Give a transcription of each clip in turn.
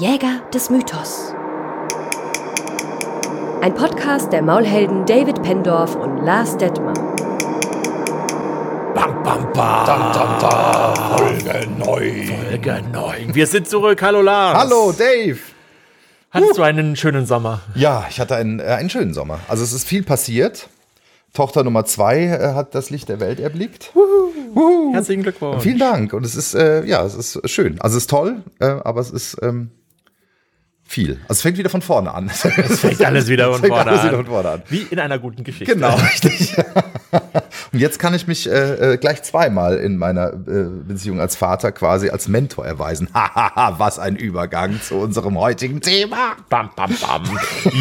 Jäger des Mythos. Ein Podcast der Maulhelden David Pendorf und Lars Detmer. Bam, bam, bam. Dam, dam, dam. Folge 9. Folge 9. Wir sind zurück. Hallo Lars. Hallo Dave. Hattest du einen schönen Sommer? Ja, ich hatte einen, äh, einen schönen Sommer. Also es ist viel passiert. Tochter Nummer zwei äh, hat das Licht der Welt erblickt. Wuhu. Herzlichen Glückwunsch. Vielen Dank. Und es ist, äh, ja, es ist schön. Also es ist toll, äh, aber es ist ähm, viel. Also es fängt wieder von vorne an. Es fängt alles wieder von vorne alles an. wieder von vorne an. Wie in einer guten Geschichte. Genau, richtig. Und jetzt kann ich mich äh, äh, gleich zweimal in meiner äh, Beziehung als Vater quasi als Mentor erweisen. Hahaha, was ein Übergang zu unserem heutigen Thema. Bam, bam, bam.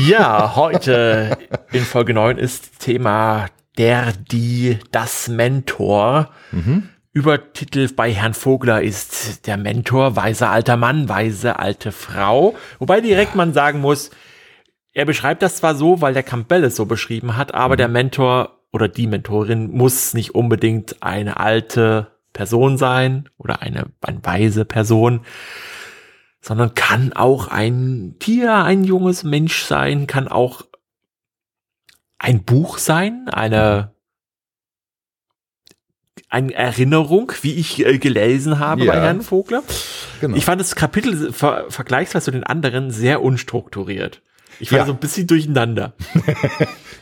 Ja, heute in Folge 9 ist Thema der, die, das Mentor. Übertitel bei Herrn Vogler ist der Mentor, weiser alter Mann, weise alte Frau. Wobei direkt man sagen muss, er beschreibt das zwar so, weil der Campbell es so beschrieben hat, aber der Mentor oder die Mentorin muss nicht unbedingt eine alte Person sein oder eine, eine weise Person, sondern kann auch ein Tier, ein junges Mensch sein, kann auch ein Buch sein, eine eine Erinnerung, wie ich äh, gelesen habe Ja. bei Herrn Vogler. Genau. Ich fand das Kapitel ver vergleichsweise zu den anderen sehr unstrukturiert. Ich war Ja. so ein bisschen durcheinander.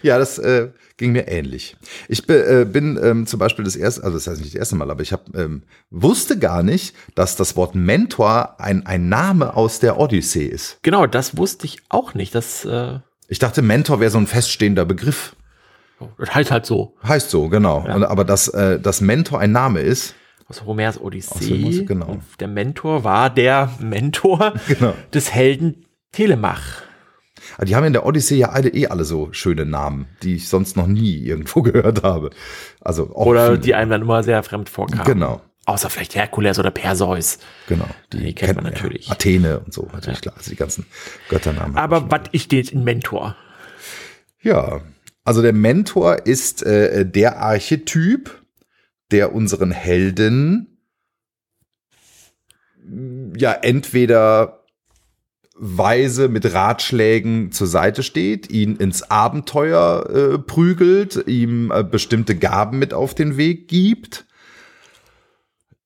Ja, das äh, ging mir ähnlich. Ich äh, bin ähm, zum Beispiel das erste, also das heißt nicht das erste Mal, aber ich hab, ähm, wusste gar nicht, dass das Wort Mentor ein, ein Name aus der Odyssee ist. Genau, das wusste ich auch nicht. Das, äh, Ich dachte, Mentor wäre so ein feststehender Begriff. Das heißt halt so. Heißt so, genau. Und, aber dass äh, das Mentor ein Name ist, Aus Homers Odyssee. Musik, genau. Der Mentor war der Mentor Genau. des Helden Telemach. Ah, Die haben in der Odyssee ja alle, eh alle so schöne Namen, die ich sonst noch nie irgendwo gehört habe. Also Oder viele. die einem dann immer sehr fremd vorkamen. Genau. Außer vielleicht Herkules oder Perseus. genau. Die kennt man natürlich. Ja, Athene und so, natürlich klar. Also die ganzen Götternamen. Aber was ist ein Mentor? Ja, also der Mentor ist äh, der Archetyp, der unseren Helden mh, ja entweder weise mit Ratschlägen zur Seite steht, ihn ins Abenteuer äh, prügelt, ihm äh, bestimmte Gaben mit auf den Weg gibt,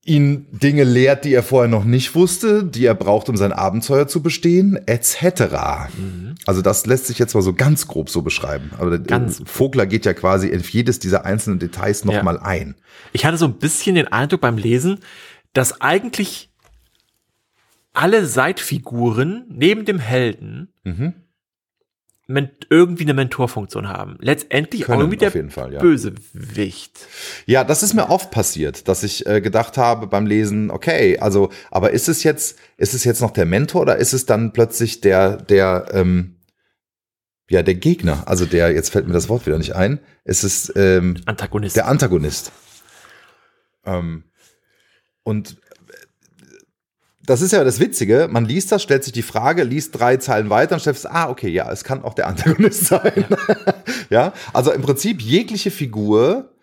ihn Dinge lehrt, die er vorher noch nicht wusste, die er braucht, um sein Abenteuer zu bestehen, etc. Also das lässt sich jetzt mal so ganz grob so beschreiben. Aber der Ganz- Vogler geht ja quasi in jedes dieser einzelnen Details Ja. nochmal ein. Ich hatte so ein bisschen den Eindruck beim Lesen, dass eigentlich alle Seitfiguren neben dem Helden Mhm. Irgendwie eine Mentorfunktion haben. Letztendlich auch Können irgendwie der Fall, ja. Bösewicht. Ja, das ist mir oft passiert, dass ich äh, gedacht habe beim Lesen, okay, also, aber ist es jetzt, ist es jetzt noch der Mentor oder ist es dann plötzlich der, der, ähm, ja, der Gegner? Also der, jetzt fällt mir das Wort wieder nicht ein. Es ist ähm, Antagonist. der Antagonist. Ähm, und das ist ja das Witzige, man liest das, stellt sich die Frage, liest drei Zeilen weiter und stellt fest, ah, okay, ja, es kann auch der Antagonist sein. Ja, also im Prinzip jegliche Figur,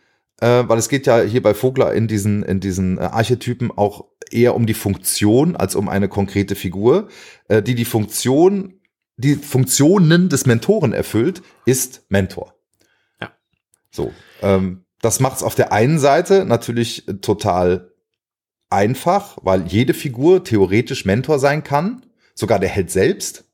äh, weil es geht ja hier bei Vogler in diesen, in diesen äh, Archetypen auch eher um die Funktion als um eine konkrete Figur, äh, die die Funktion, die Funktionen des Mentoren erfüllt, ist Mentor. Ja. So, ähm, das macht es auf der einen Seite natürlich total einfach, weil jede Figur theoretisch Mentor sein kann, sogar der Held selbst.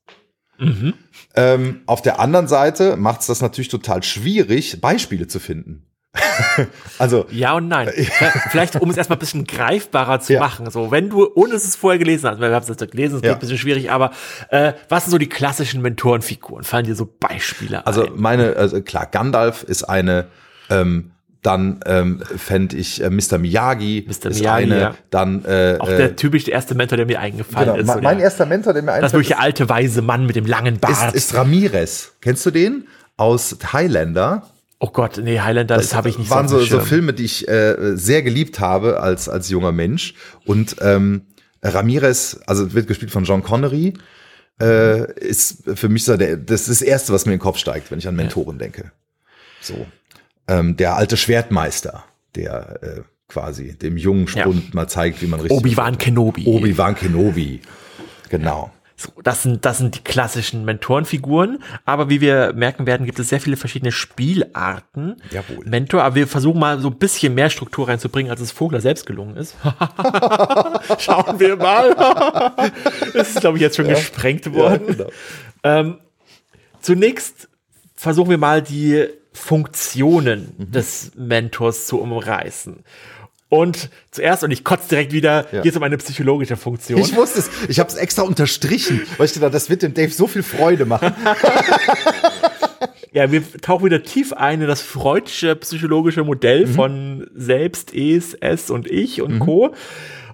mhm. Ähm, auf der anderen Seite macht es das natürlich total schwierig, Beispiele zu finden. also, Ja und nein. Vielleicht, um es erstmal ein bisschen greifbarer zu Ja. machen. So, wenn du, ohne dass es vorher gelesen hast, weil wir haben es jetzt gelesen, es Ja. geht ein bisschen schwierig, aber äh, was sind so die klassischen Mentorenfiguren? Fallen dir so Beispiele also ein? meine, also klar, Gandalf ist eine, ähm, dann ähm, fände ich äh, Mr. Miyagi, Mr. ist Miyagi, eine, ja. dann äh, Auch äh, der typisch erste Mentor, der mir eingefallen genau, ist. mein, so mein der, erster Mentor, der mir das einfällt, wirklich der alte, weise Mann mit dem langen Bart. ist, ist Ramirez. Kennst du den? Aus Highlander. oh Gott, nee, Highlander, das, habe ich nicht waren so, so, dem so Schirm. Filme, die ich äh, sehr geliebt habe als, als junger Mensch. Und ähm, Ramirez, also wird gespielt von John Connery, äh, ist für mich so der, das ist das Erste, was mir in den Kopf steigt, wenn ich an Mentoren denke. So. Ähm, der alte Schwertmeister, der äh, quasi dem jungen Spund mal zeigt, wie man richtig. Obi-Wan Kenobi. Obi-Wan Kenobi. Genau. So, das sind, das sind die klassischen Mentorenfiguren. Aber wie wir merken werden, gibt es sehr viele verschiedene Spielarten. Jawohl. Mentor, aber wir versuchen mal so ein bisschen mehr Struktur reinzubringen, als es Vogler selbst gelungen ist. Schauen wir mal. das ist, glaube ich, jetzt schon gesprengt worden. genau. Ähm, zunächst versuchen wir mal die Funktionen des Mentors zu umreißen. Und zuerst, und ich kotze direkt wieder, Ja. geht es um eine psychologische Funktion. Ich wusste es. Ich habe es extra unterstrichen, weil ich dachte, das wird dem Dave so viel Freude machen. Ja, wir tauchen wieder tief ein in das freudsche psychologische Modell von Selbst, Es, Es und Ich und Co.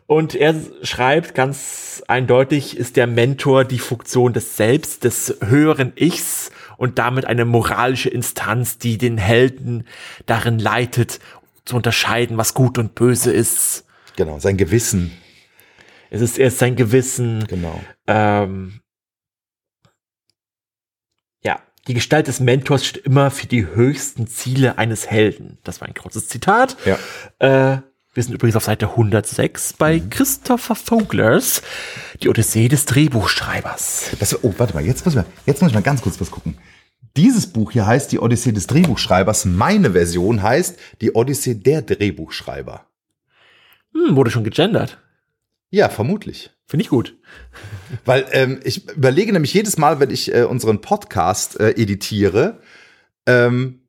Und er schreibt ganz eindeutig, ist der Mentor die Funktion des Selbst, des höheren Ichs und damit eine moralische Instanz, die den Helden darin leitet, zu unterscheiden, was gut und böse ist. Genau, sein Gewissen. Es ist erst sein Gewissen, Genau. ähm, ja, die Gestalt des Mentors steht immer für die höchsten Ziele eines Helden. Das war ein kurzes Zitat. Ja. Äh, wir sind übrigens auf Seite 106 bei Mhm. Christopher Voglers, die Odyssee des Drehbuchschreibers. Das, oh, warte mal, jetzt muss, ich mal, jetzt muss ich mal ganz kurz was gucken. Dieses Buch hier heißt Die Odyssee des Drehbuchschreibers. Meine Version heißt Die Odyssee der Drehbuchschreiber. Hm, wurde schon gegendert. Ja, vermutlich. Finde ich gut. Weil ähm, ich überlege nämlich jedes Mal, wenn ich äh, unseren Podcast äh, editiere, ähm,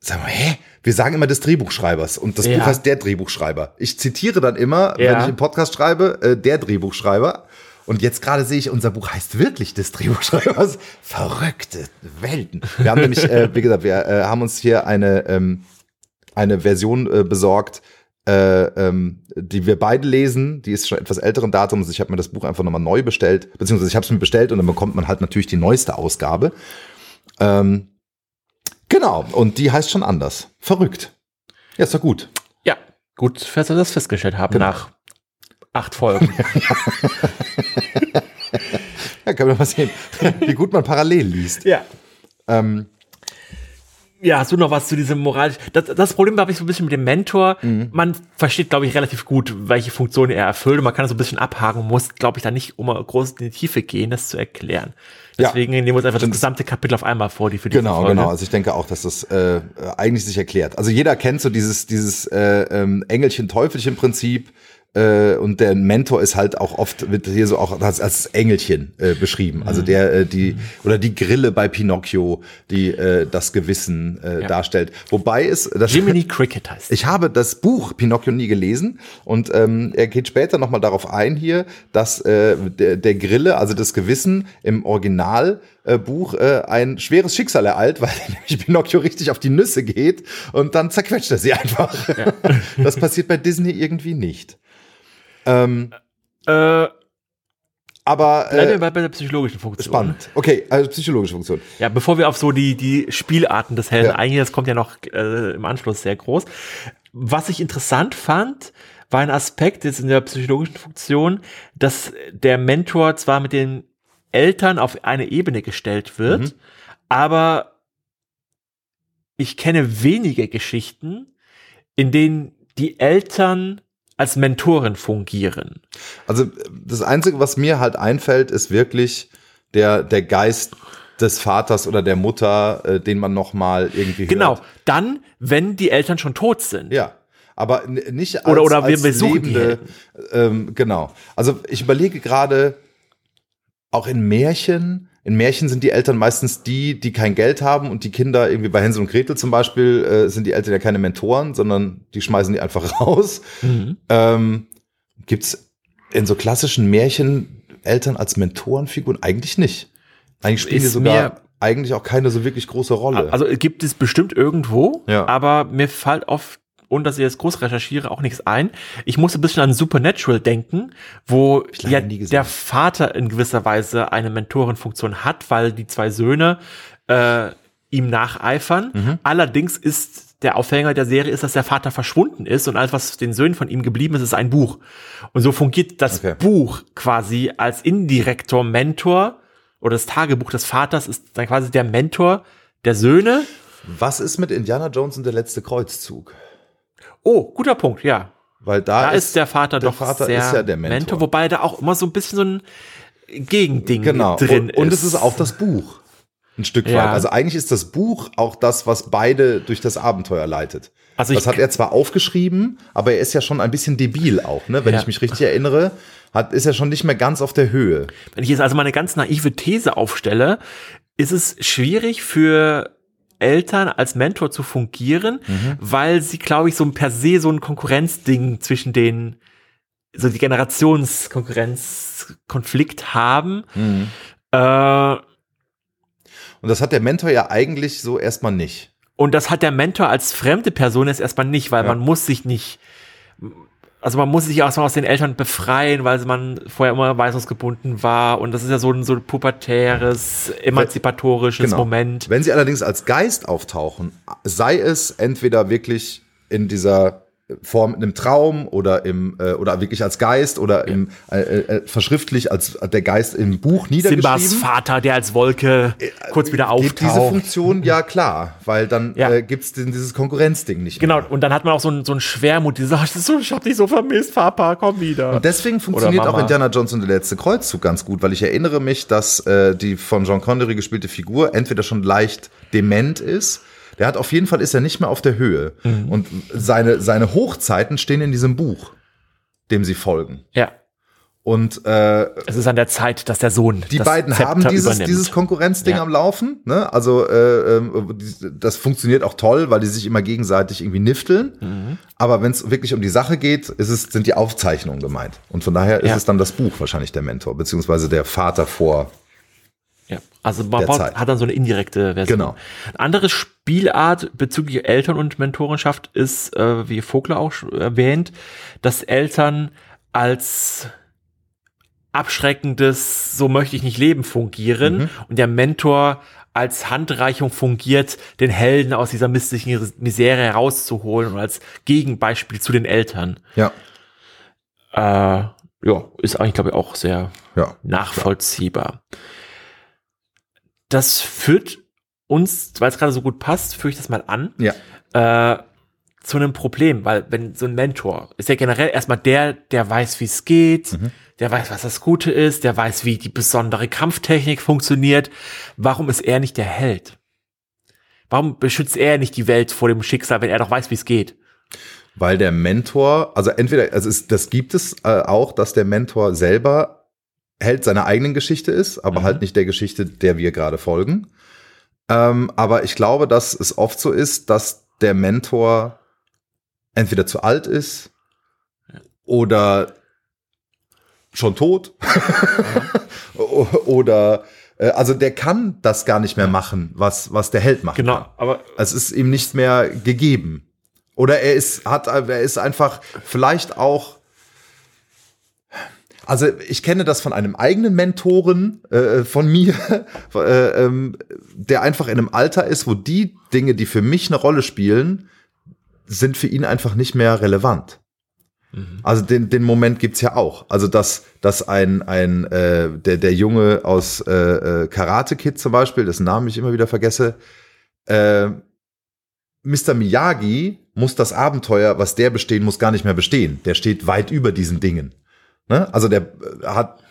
sagen wir, hä? Wir sagen immer des Drehbuchschreibers und das Ja. Buch heißt der Drehbuchschreiber. Ich zitiere dann immer, Ja. wenn ich einen Podcast schreibe, äh, der Drehbuchschreiber. Und jetzt gerade sehe ich, unser Buch heißt wirklich des Drehbuchschreibers. Verrückte Welten. Wir haben nämlich, äh, wie gesagt, wir äh, haben uns hier eine, ähm, eine Version äh, besorgt, äh, ähm, die wir beide lesen. Die ist schon etwas älteren Datums. Ich habe mir das Buch einfach nochmal neu bestellt, beziehungsweise ich habe es mir bestellt und dann bekommt man halt natürlich die neueste Ausgabe. Ähm, genau, und die heißt schon anders. Verrückt. Ja, ist doch gut. Ja, gut, dass wir das festgestellt haben Genau. nach acht Folgen. Ja, können wir mal sehen, wie gut man parallel liest. ja. Ähm, Ja, hast du noch was zu diesem moralisch? Das, das Problem habe ich so ein bisschen mit dem Mentor. Man versteht, glaube ich, relativ gut, welche Funktion er erfüllt. Und man kann das so ein bisschen abhaken, muss, glaube ich, da nicht um groß in die Tiefe gehen, das zu erklären. Ja. Deswegen nehmen wir uns einfach das gesamte Kapitel auf einmal vor, die für diese Genau, Folge. genau. Also ich denke auch, dass das äh, eigentlich sich erklärt. Also jeder kennt so dieses, dieses äh, ähm, Engelchen-Teufelchen-Prinzip. Äh, und der Mentor ist halt auch oft, wird hier so auch als, als Engelchen äh, beschrieben. Also der, äh, die, oder die Grille bei Pinocchio, die äh, das Gewissen äh, Ja. darstellt. Wobei es, das, Jiminy Cricket heißt. ich habe das Buch Pinocchio nie gelesen und ähm, er geht später nochmal darauf ein hier, dass äh, der, der Grille, also das Gewissen im Originalbuch äh, Buch, äh, ein schweres Schicksal ereilt, weil nämlich Pinocchio richtig auf die Nüsse geht und dann zerquetscht er sie einfach. Das passiert bei Disney irgendwie nicht. Ähm, äh, aber bleiben wir äh, bei, bei der psychologischen Funktion. spannend. Okay, also psychologische Funktion. Ja, bevor wir auf so die, die Spielarten des Helden Ja. eingehen, das kommt ja noch äh, im Anschluss sehr groß. Was ich interessant fand, war ein Aspekt jetzt in der psychologischen Funktion, dass der Mentor zwar mit den Eltern auf eine Ebene gestellt wird, Mhm. aber ich kenne wenige Geschichten, in denen die Eltern als Mentoren fungieren. Also das Einzige, was mir halt einfällt, ist wirklich der, der Geist des Vaters oder der Mutter, äh, den man noch mal irgendwie Genau. hört. Dann, wenn die Eltern schon tot sind. Ja, aber nicht als, Oder- oder wir als besuchen die lebende, ähm, genau. Also ich überlege gerade, auch in Märchen, in Märchen sind die Eltern meistens die, die kein Geld haben und die Kinder, irgendwie bei Hänsel und Gretel zum Beispiel, äh, sind die Eltern ja keine Mentoren, sondern die schmeißen die einfach raus. Mhm. Ähm, gibt's in so klassischen Märchen Eltern als Mentorenfiguren? Eigentlich nicht. Eigentlich spielen die Ist sogar mir- eigentlich auch keine so wirklich große Rolle. Also gibt es bestimmt irgendwo, Ja. aber mir fällt oft, und dass ich jetzt groß recherchiere, auch nichts ein. Ich muss ein bisschen an Supernatural denken, wo ja der Vater in gewisser Weise eine Mentorenfunktion hat, weil die zwei Söhne äh, ihm nacheifern. Mhm. Allerdings ist der Aufhänger der Serie ist, dass der Vater verschwunden ist und alles, was den Söhnen von ihm geblieben ist, ist ein Buch. Und so fungiert das Okay. Buch quasi als indirektor Mentor oder das Tagebuch des Vaters ist dann quasi der Mentor der Söhne. Was ist mit Indiana Jones und der letzte Kreuzzug? Oh, guter Punkt, ja. Weil da, Da ist, der Vater der doch Vater sehr ist ja der Mentor. wobei da auch immer so ein bisschen so ein Gegending Genau. drin und, und ist. es ist auch das Buch. Ein Stück Ja. weit. Also eigentlich ist das Buch auch das, was beide durch das Abenteuer leitet. Also das hat er zwar aufgeschrieben, aber er ist ja schon ein bisschen debil auch, ne? Wenn Ja. ich mich richtig erinnere, hat, ist er schon nicht mehr ganz auf der Höhe. Wenn ich jetzt also mal eine ganz naive These aufstelle, ist es schwierig für Eltern als Mentor zu fungieren, Mhm. weil sie, glaube ich, so ein per se so ein Konkurrenzding zwischen den, so die Generationskonkurrenzkonflikt haben. Mhm. Äh, Und das hat der Mentor ja eigentlich so erstmal nicht. und das hat der Mentor als fremde Person jetzt erstmal nicht, weil Ja. man muss sich nicht, also man muss sich erstmal aus den Eltern befreien, weil man vorher immer weisungsgebunden war und das ist ja so ein, so ein pubertäres, emanzipatorisches Genau. Moment. Wenn sie allerdings als Geist auftauchen, sei es entweder wirklich in dieser Form in einem Traum oder im äh, oder wirklich als Geist oder im äh, äh, verschriftlich als der Geist im Buch niedergeschrieben. Simbas Vater, der als Wolke kurz wieder Gibt diese auftaucht. Funktion ja klar, weil dann Ja. äh, gibt's denn dieses Konkurrenzding nicht Genau, mehr. und dann hat man auch so ein, so ein Schwermut, die sagt, so, ich hab dich so vermisst, Papa, komm wieder. Und deswegen funktioniert auch Indiana Jones und der letzte Kreuzzug ganz gut, weil ich erinnere mich, dass äh, die von John Connery gespielte Figur entweder schon leicht dement ist, der hat auf jeden Fall ist er nicht mehr auf der Höhe Mhm. und seine seine Hochzeiten stehen in diesem Buch, dem sie folgen. ja, Und äh, es ist an der Zeit, dass der Sohn die beiden Zepter haben dieses, übernimmt. dieses Konkurrenzding Ja. am Laufen. Ne? Also äh, ähm, das funktioniert auch toll, weil die sich immer gegenseitig irgendwie nifteln. Mhm. Aber wenn es wirklich um die Sache geht, ist es, sind die Aufzeichnungen gemeint. Und von daher ist Ja. es dann das Buch wahrscheinlich der Mentor, beziehungsweise der Vater vor. Also man baut, hat dann so eine indirekte Version. Genau. Eine andere Spielart bezüglich Eltern und Mentorenschaft ist, äh, wie Vogler auch erwähnt, dass Eltern als abschreckendes, so möchte ich nicht leben, fungieren Mhm. und der Mentor als Handreichung fungiert, den Helden aus dieser mystischen Misere herauszuholen und als Gegenbeispiel zu den Eltern. Ja, Äh, ja, ist eigentlich, glaube ich, auch sehr ja. nachvollziehbar. Das führt uns, weil es gerade so gut passt, führe ich das mal an, Ja. äh, zu einem Problem, weil wenn so ein Mentor ist ja generell erstmal der, der weiß, wie es geht, der weiß, was das Gute ist, der weiß, wie die besondere Kampftechnik funktioniert. Warum ist er nicht der Held? Warum beschützt er nicht die Welt vor dem Schicksal, wenn er doch weiß, wie es geht? Weil der Mentor, also entweder, also es, das gibt es äh, auch, dass der Mentor selber Held seiner eigenen Geschichte ist, aber Mhm. halt nicht der Geschichte, der wir gerade folgen. Ähm, aber ich glaube, dass es oft so ist, dass der Mentor entweder zu alt ist oder schon tot O- oder äh, also der kann das gar nicht mehr machen, was was der Held macht. Genau, aber Es ist ihm nicht mehr gegeben. Oder er ist, hat, er ist einfach vielleicht auch. Also ich kenne das von einem eigenen Mentoren äh, von mir, äh, ähm, der einfach in einem Alter ist, wo die Dinge, die für mich eine Rolle spielen, sind für ihn einfach nicht mehr relevant. Also den, den Moment gibt's ja auch. Also dass, dass ein, ein äh, der, der Junge aus äh, äh, Karate Kid zum Beispiel, dessen Namen ich immer wieder vergesse, äh, Mr. Miyagi muss das Abenteuer, was der bestehen muss, gar nicht mehr bestehen. Der steht weit über diesen Dingen. Ne? Also der äh, hat,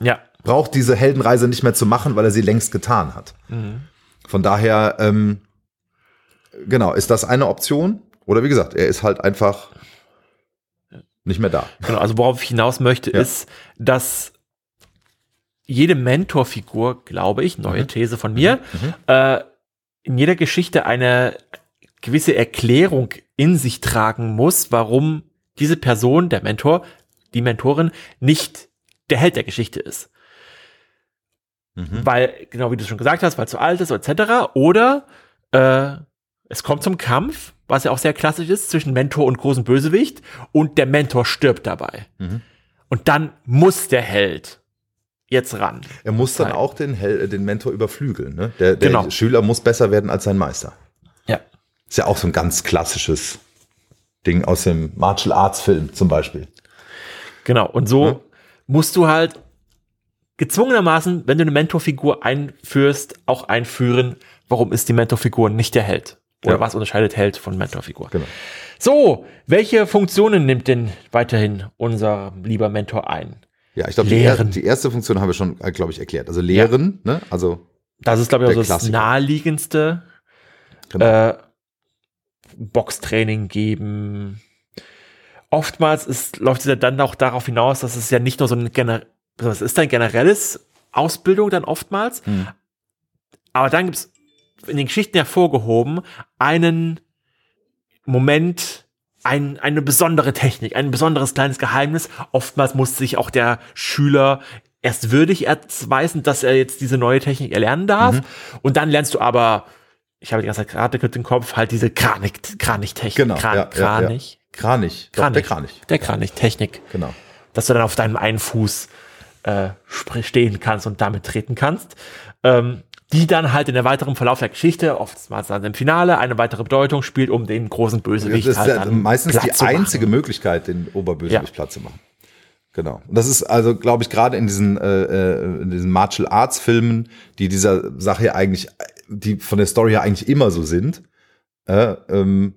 ja, braucht diese Heldenreise nicht mehr zu machen, weil er sie längst getan hat. Von daher, ähm, genau, ist das eine Option? Oder wie gesagt, er ist halt einfach nicht mehr da. Genau, also worauf ich hinaus möchte, Ja. ist, dass jede Mentorfigur, glaube ich, neue Mhm. These von mir, äh, in jeder Geschichte eine gewisse Erklärung in sich tragen muss, warum diese Person, der Mentor, die Mentorin, nicht der Held der Geschichte ist. Mhm. Weil, genau wie du schon gesagt hast, weil zu alt ist, etc. Oder äh, es kommt zum Kampf, was ja auch sehr klassisch ist, zwischen Mentor und großen Bösewicht und der Mentor stirbt dabei. Mhm. Und dann muss der Held jetzt ran. Er muss dann auch den, Hel äh, den Mentor überflügeln. Ne? Der, der Genau. Schüler muss besser werden als sein Meister. Ja. Ist ja auch so ein ganz klassisches Ding aus dem Martial Arts Film zum Beispiel. Genau. Und so Ja. musst du halt gezwungenermaßen, wenn du eine Mentorfigur einführst, auch einführen, warum ist die Mentorfigur nicht der Held? Oder Ja. was unterscheidet Held von Mentorfigur? Genau. So, welche Funktionen nimmt denn weiterhin unser lieber Mentor ein? Ja, ich glaube, die, die erste Funktion haben wir schon, glaube ich, erklärt. Also Lehren, ne? Also, Das ist, glaube ich, Der auch so das Klassiker. naheliegendste. genau. Äh, Boxtraining geben. Oftmals ist, läuft es ja dann auch darauf hinaus, dass es ja nicht nur so ein gener es ist ein generelles Ausbildung dann oftmals, Hm. aber dann gibt es in den Geschichten hervorgehoben einen Moment, ein, eine besondere Technik, ein besonderes kleines Geheimnis. Oftmals muss sich auch der Schüler erst würdig erweisen, dass er jetzt diese neue Technik erlernen darf. Mhm. Und dann lernst du aber, ich habe die ganze Zeit gerade mit dem Kopf, halt diese Kranik, Kranich-Technik. Genau, Kran, ja, ja, ja. Kranich. Kranich. Doch, Kranich. Der Kranich. Der Kranich-Technik. Genau. Dass du dann auf deinem einen Fuß äh, stehen kannst und damit treten kannst. Ähm, die dann halt in der weiteren Verlauf der Geschichte, oftmals dann im Finale, eine weitere Bedeutung spielt, um den großen Bösewicht Das ist halt ja meistens Platz die einzige Möglichkeit, den Oberbösewicht Ja. platt zu machen. Genau. Und das ist also, glaube ich, gerade in diesen, äh, äh, in diesen Martial Arts Filmen, die dieser Sache ja eigentlich, die von der Story her eigentlich immer so sind, äh, ähm,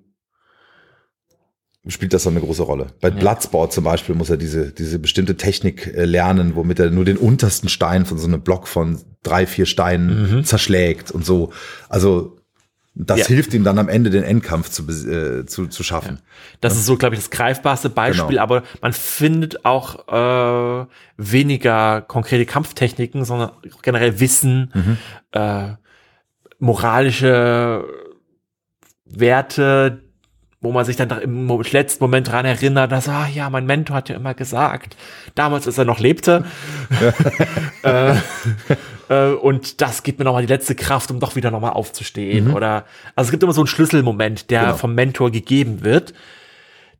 spielt das dann eine große Rolle. Bei Bloodsport zum Beispiel muss er diese, diese bestimmte Technik äh, lernen, womit er nur den untersten Stein von so einem Block von drei, vier Steinen zerschlägt und so. Also das Ja. hilft ihm dann am Ende den Endkampf zu, äh, zu, zu schaffen. Das ist so, glaube ich, das greifbarste Beispiel, Genau. aber man findet auch äh, weniger konkrete Kampftechniken, sondern generell Wissen, Mhm. äh, moralische Werte, wo man sich dann im letzten Moment dran erinnert, dass, ah ja, mein Mentor hat ja immer gesagt, damals, als er noch lebte. äh, äh, und das gibt mir nochmal die letzte Kraft, um doch wieder nochmal aufzustehen. Oder also es gibt immer so einen Schlüsselmoment, der Mhm. Genau. vom Mentor gegeben wird.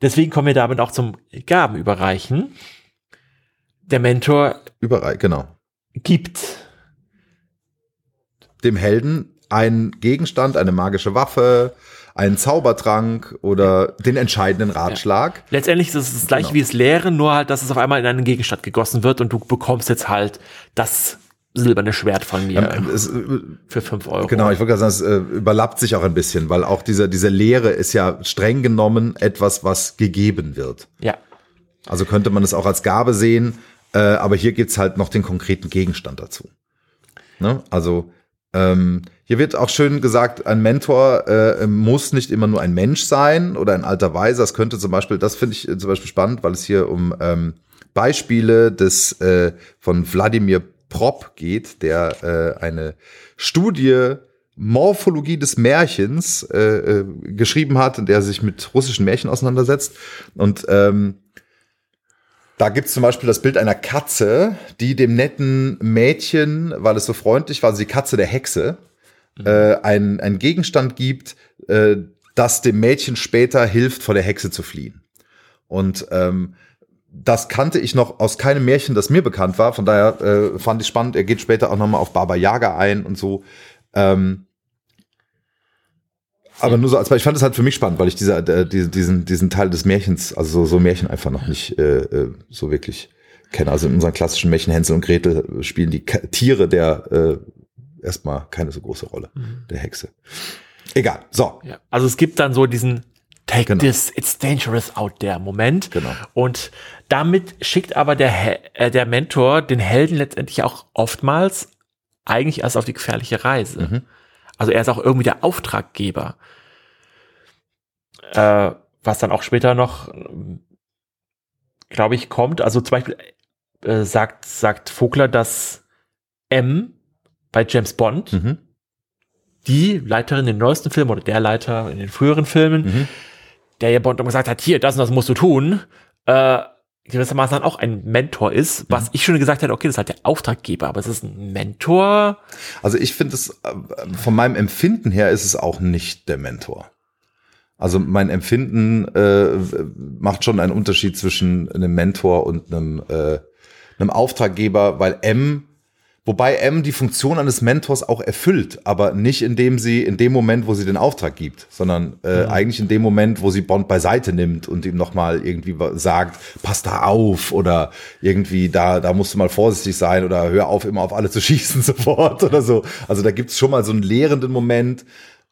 Deswegen kommen wir damit auch zum Gaben überreichen. Der Mentor Überall, genau. gibt. Dem Helden einen Gegenstand, eine magische Waffe, einen Zaubertrank oder den entscheidenden Ratschlag. Letztendlich ist es das gleiche Genau. wie das Lehren, nur halt, dass es auf einmal in einen Gegenstand gegossen wird und du bekommst jetzt halt das silberne Schwert von mir Ähm, es, äh, für fünf Euro. genau, ich wollte gerade sagen, es äh, überlappt sich auch ein bisschen, weil auch diese, diese Lehre ist ja streng genommen etwas, was gegeben wird. Ja. Also könnte man es auch als Gabe sehen, äh, aber hier gibt's halt noch den konkreten Gegenstand dazu. Ne? Also ähm, hier wird auch schön gesagt, ein Mentor äh, muss nicht immer nur ein Mensch sein oder ein alter Weiser. Das könnte zum Beispiel, das finde ich äh, zum Beispiel spannend, weil es hier um ähm, Beispiele des äh, von Wladimir Prop geht, der äh, eine Studie Morphologie des Märchens äh, äh, geschrieben hat, in der er sich mit russischen Märchen auseinandersetzt. Und ähm, da gibt's zum Beispiel das Bild einer Katze, die dem netten Mädchen, weil es so freundlich war, die Katze der Hexe, äh, ein, ein Gegenstand gibt, äh, das dem Mädchen später hilft, vor der Hexe zu fliehen. Und ähm, das kannte ich noch aus keinem Märchen, das mir bekannt war. Von daher äh, fand ich spannend. Er geht später auch nochmal auf Baba Yaga ein und so. Ähm, aber nur so als ich fand es halt für mich spannend, weil ich dieser, äh, diesen, diesen, Teil des Märchens, also so, so Märchen einfach noch nicht äh, äh, so wirklich kenne. Also in unseren klassischen Märchen Hänsel und Gretel spielen die Tiere der äh, erstmal keine so große Rolle, der Hexe. Egal. So. ja. Also es gibt dann so diesen Take Genau. this, it's dangerous out there Moment. Genau. Und damit schickt aber der, He äh, der Mentor den Helden letztendlich auch oftmals eigentlich erst auf die gefährliche Reise. Mhm. Also er ist auch irgendwie der Auftraggeber. Äh, was dann auch später noch, glaube ich, kommt. Also zum Beispiel äh, sagt, sagt Vogler, dass M bei James Bond, Mhm. die Leiterin in den neuesten Filmen oder der Leiter in den früheren Filmen, Mhm. der ja Bond gesagt hat, hier, das und das musst du tun, äh, gewissermaßen dann auch ein Mentor ist, Mhm. was ich schon gesagt hätte, okay, das ist halt der Auftraggeber, aber es ist ein Mentor. Also ich finde es, äh, von meinem Empfinden her ist es auch nicht der Mentor. Also mein Empfinden äh, macht schon einen Unterschied zwischen einem Mentor und einem, äh, einem Auftraggeber, weil M, wobei M die Funktion eines Mentors auch erfüllt, aber nicht indem sie in dem Moment, wo sie den Auftrag gibt, sondern äh, eigentlich in dem Moment, wo sie Bond beiseite nimmt und ihm nochmal irgendwie sagt, pass da auf oder irgendwie da, da musst du mal vorsichtig sein oder hör auf, immer auf alle zu schießen sofort oder so. Also da gibt's schon mal so einen lehrenden Moment.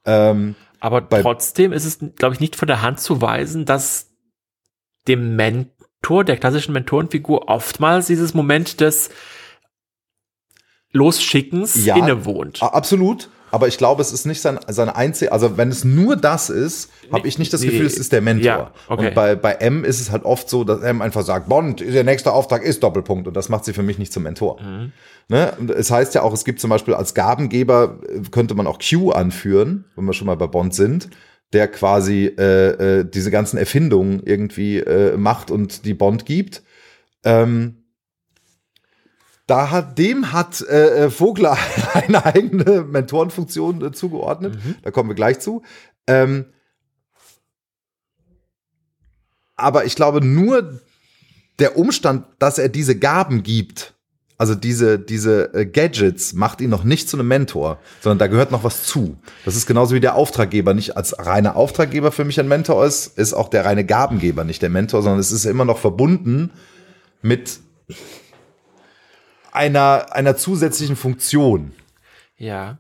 Ähm, Aber trotzdem ist es, glaube ich, nicht von der Hand zu weisen, dass dem Mentor, der klassischen Mentorenfigur, oftmals dieses Moment des Losschickens Ja. innewohnt. Absolut. Aber ich glaube, es ist nicht sein, seine einzige, also wenn es nur das ist, habe ich nicht das Nee. Gefühl, es ist der Mentor. Ja, okay. Und bei, bei M ist es halt oft so, dass M einfach sagt, Bond, der nächste Auftrag ist Doppelpunkt. Und das macht sie für mich nicht zum Mentor. Mhm. Ne? Es heißt ja auch, es gibt zum Beispiel als Gabengeber, äh, könnte man auch Q anführen, wenn wir schon mal bei Bond sind, der quasi äh, äh, diese ganzen Erfindungen irgendwie äh, macht und die Bond gibt. Ähm, da hat, dem hat äh, äh, Vogler eine eigene Mentorenfunktion äh, zugeordnet. Da kommen wir gleich zu. Ähm, aber ich glaube, nur der Umstand, dass er diese Gaben gibt, also diese, diese äh, Gadgets, macht ihn noch nicht zu einem Mentor, sondern da gehört noch was zu. Das ist genauso wie der Auftraggeber nicht als reiner Auftraggeber für mich ein Mentor ist, ist auch der reine Gabengeber nicht der Mentor, sondern es ist immer noch verbunden mit einer, einer zusätzlichen Funktion. Ja.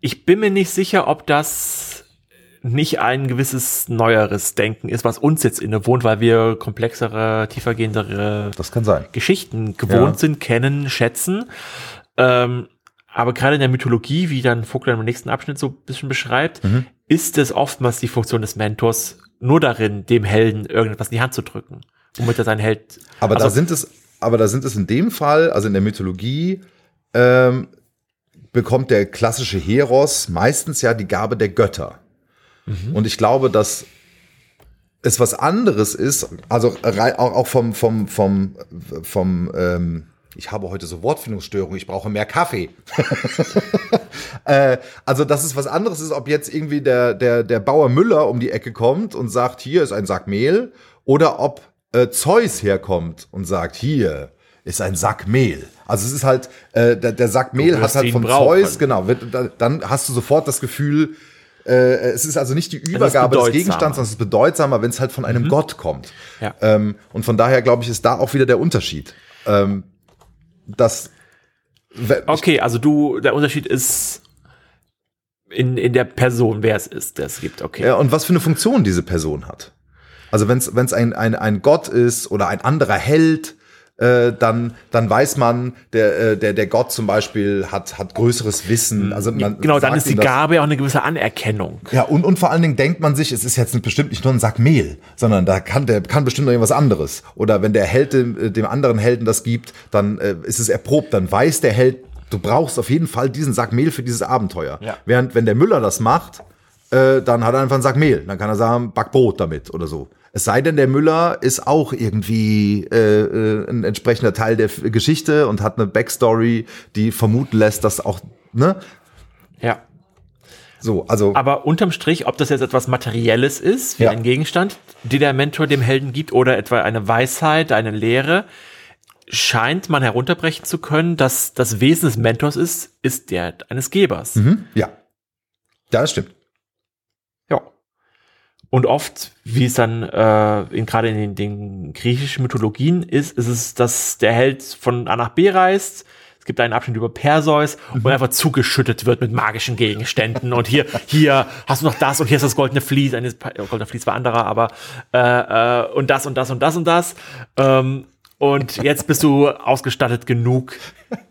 Ich bin mir nicht sicher, ob das nicht ein gewisses neueres Denken ist, was uns jetzt innewohnt, weil wir komplexere, tiefergehendere Das kann sein. Geschichten gewohnt Ja. sind, kennen, schätzen. Ähm, aber gerade in der Mythologie, wie dann Vogler im nächsten Abschnitt so ein bisschen beschreibt, Mhm. ist es oftmals die Funktion des Mentors nur darin, dem Helden irgendetwas in die Hand zu drücken, womit er seinen Held. Aber da Also- sind es, aber da sind es in dem Fall, also in der Mythologie, ähm, bekommt der klassische Heros meistens ja die Gabe der Götter. Und ich glaube, dass es was anderes ist, also auch vom, vom, vom, vom, ähm, ich habe heute so Wortfindungsstörungen, ich brauche mehr Kaffee. äh, also, dass es was anderes ist, ob jetzt irgendwie der, der, der Bauer Müller um die Ecke kommt und sagt, hier ist ein Sack Mehl, oder ob äh, Zeus herkommt und sagt, hier ist ein Sack Mehl. Also es ist halt, äh, der, der Sack Mehl hat halt von brauchen. Zeus, genau, wird, da, dann hast du sofort das Gefühl, äh, es ist also nicht die Übergabe des. Gegenstands, sondern es ist bedeutsamer, wenn es halt von einem Gott kommt. Ja. Ähm, und von daher, glaube ich, ist da auch wieder der Unterschied. Ähm, dass Okay, also du, der Unterschied ist in, in der Person, wer es ist, der es gibt. Okay. Ja, und was für eine Funktion diese Person hat. Also wenn es ein, ein, ein Gott ist oder ein anderer Held, äh, dann, dann weiß man, der, äh, der, der Gott zum Beispiel hat, hat größeres Wissen. Also man genau, dann ist die Gabe auch eine gewisse Anerkennung. Ja, und, und vor allen Dingen denkt man sich, es ist jetzt bestimmt nicht nur ein Sack Mehl, sondern da kann der kann bestimmt noch irgendwas anderes. Oder wenn der Held dem, dem anderen Helden das gibt, dann äh, ist es erprobt, dann weiß der Held, du brauchst auf jeden Fall diesen Sack Mehl für dieses Abenteuer. Ja. Während wenn der Müller das macht, äh, dann hat er einfach einen Sack Mehl. Dann kann er sagen, back Brot damit oder so. Es sei denn, der Müller ist auch irgendwie äh, äh, ein entsprechender Teil der Geschichte und hat eine Backstory, die vermuten lässt, dass auch, ne? Ja. So, also. Aber unterm Strich, ob das jetzt etwas Materielles ist, wie Ja. ein Gegenstand, die der Mentor dem Helden gibt, oder etwa eine Weisheit, eine Lehre, scheint man herunterbrechen zu können, dass das Wesen des Mentors ist, ist der eines Gebers. Mhm. Ja. Ja, das stimmt. Und oft, wie es dann äh, in, gerade in den, den griechischen Mythologien ist, ist es, dass der Held von A nach B reist. Es gibt einen Abschnitt über Perseus, wo er einfach zugeschüttet wird mit magischen Gegenständen. Und hier, hier hast du noch das und hier ist das goldene Vlies. Ein goldene Vlies war anderer, aber äh, äh, und das und das und das und das. Ähm, und jetzt bist du ausgestattet genug,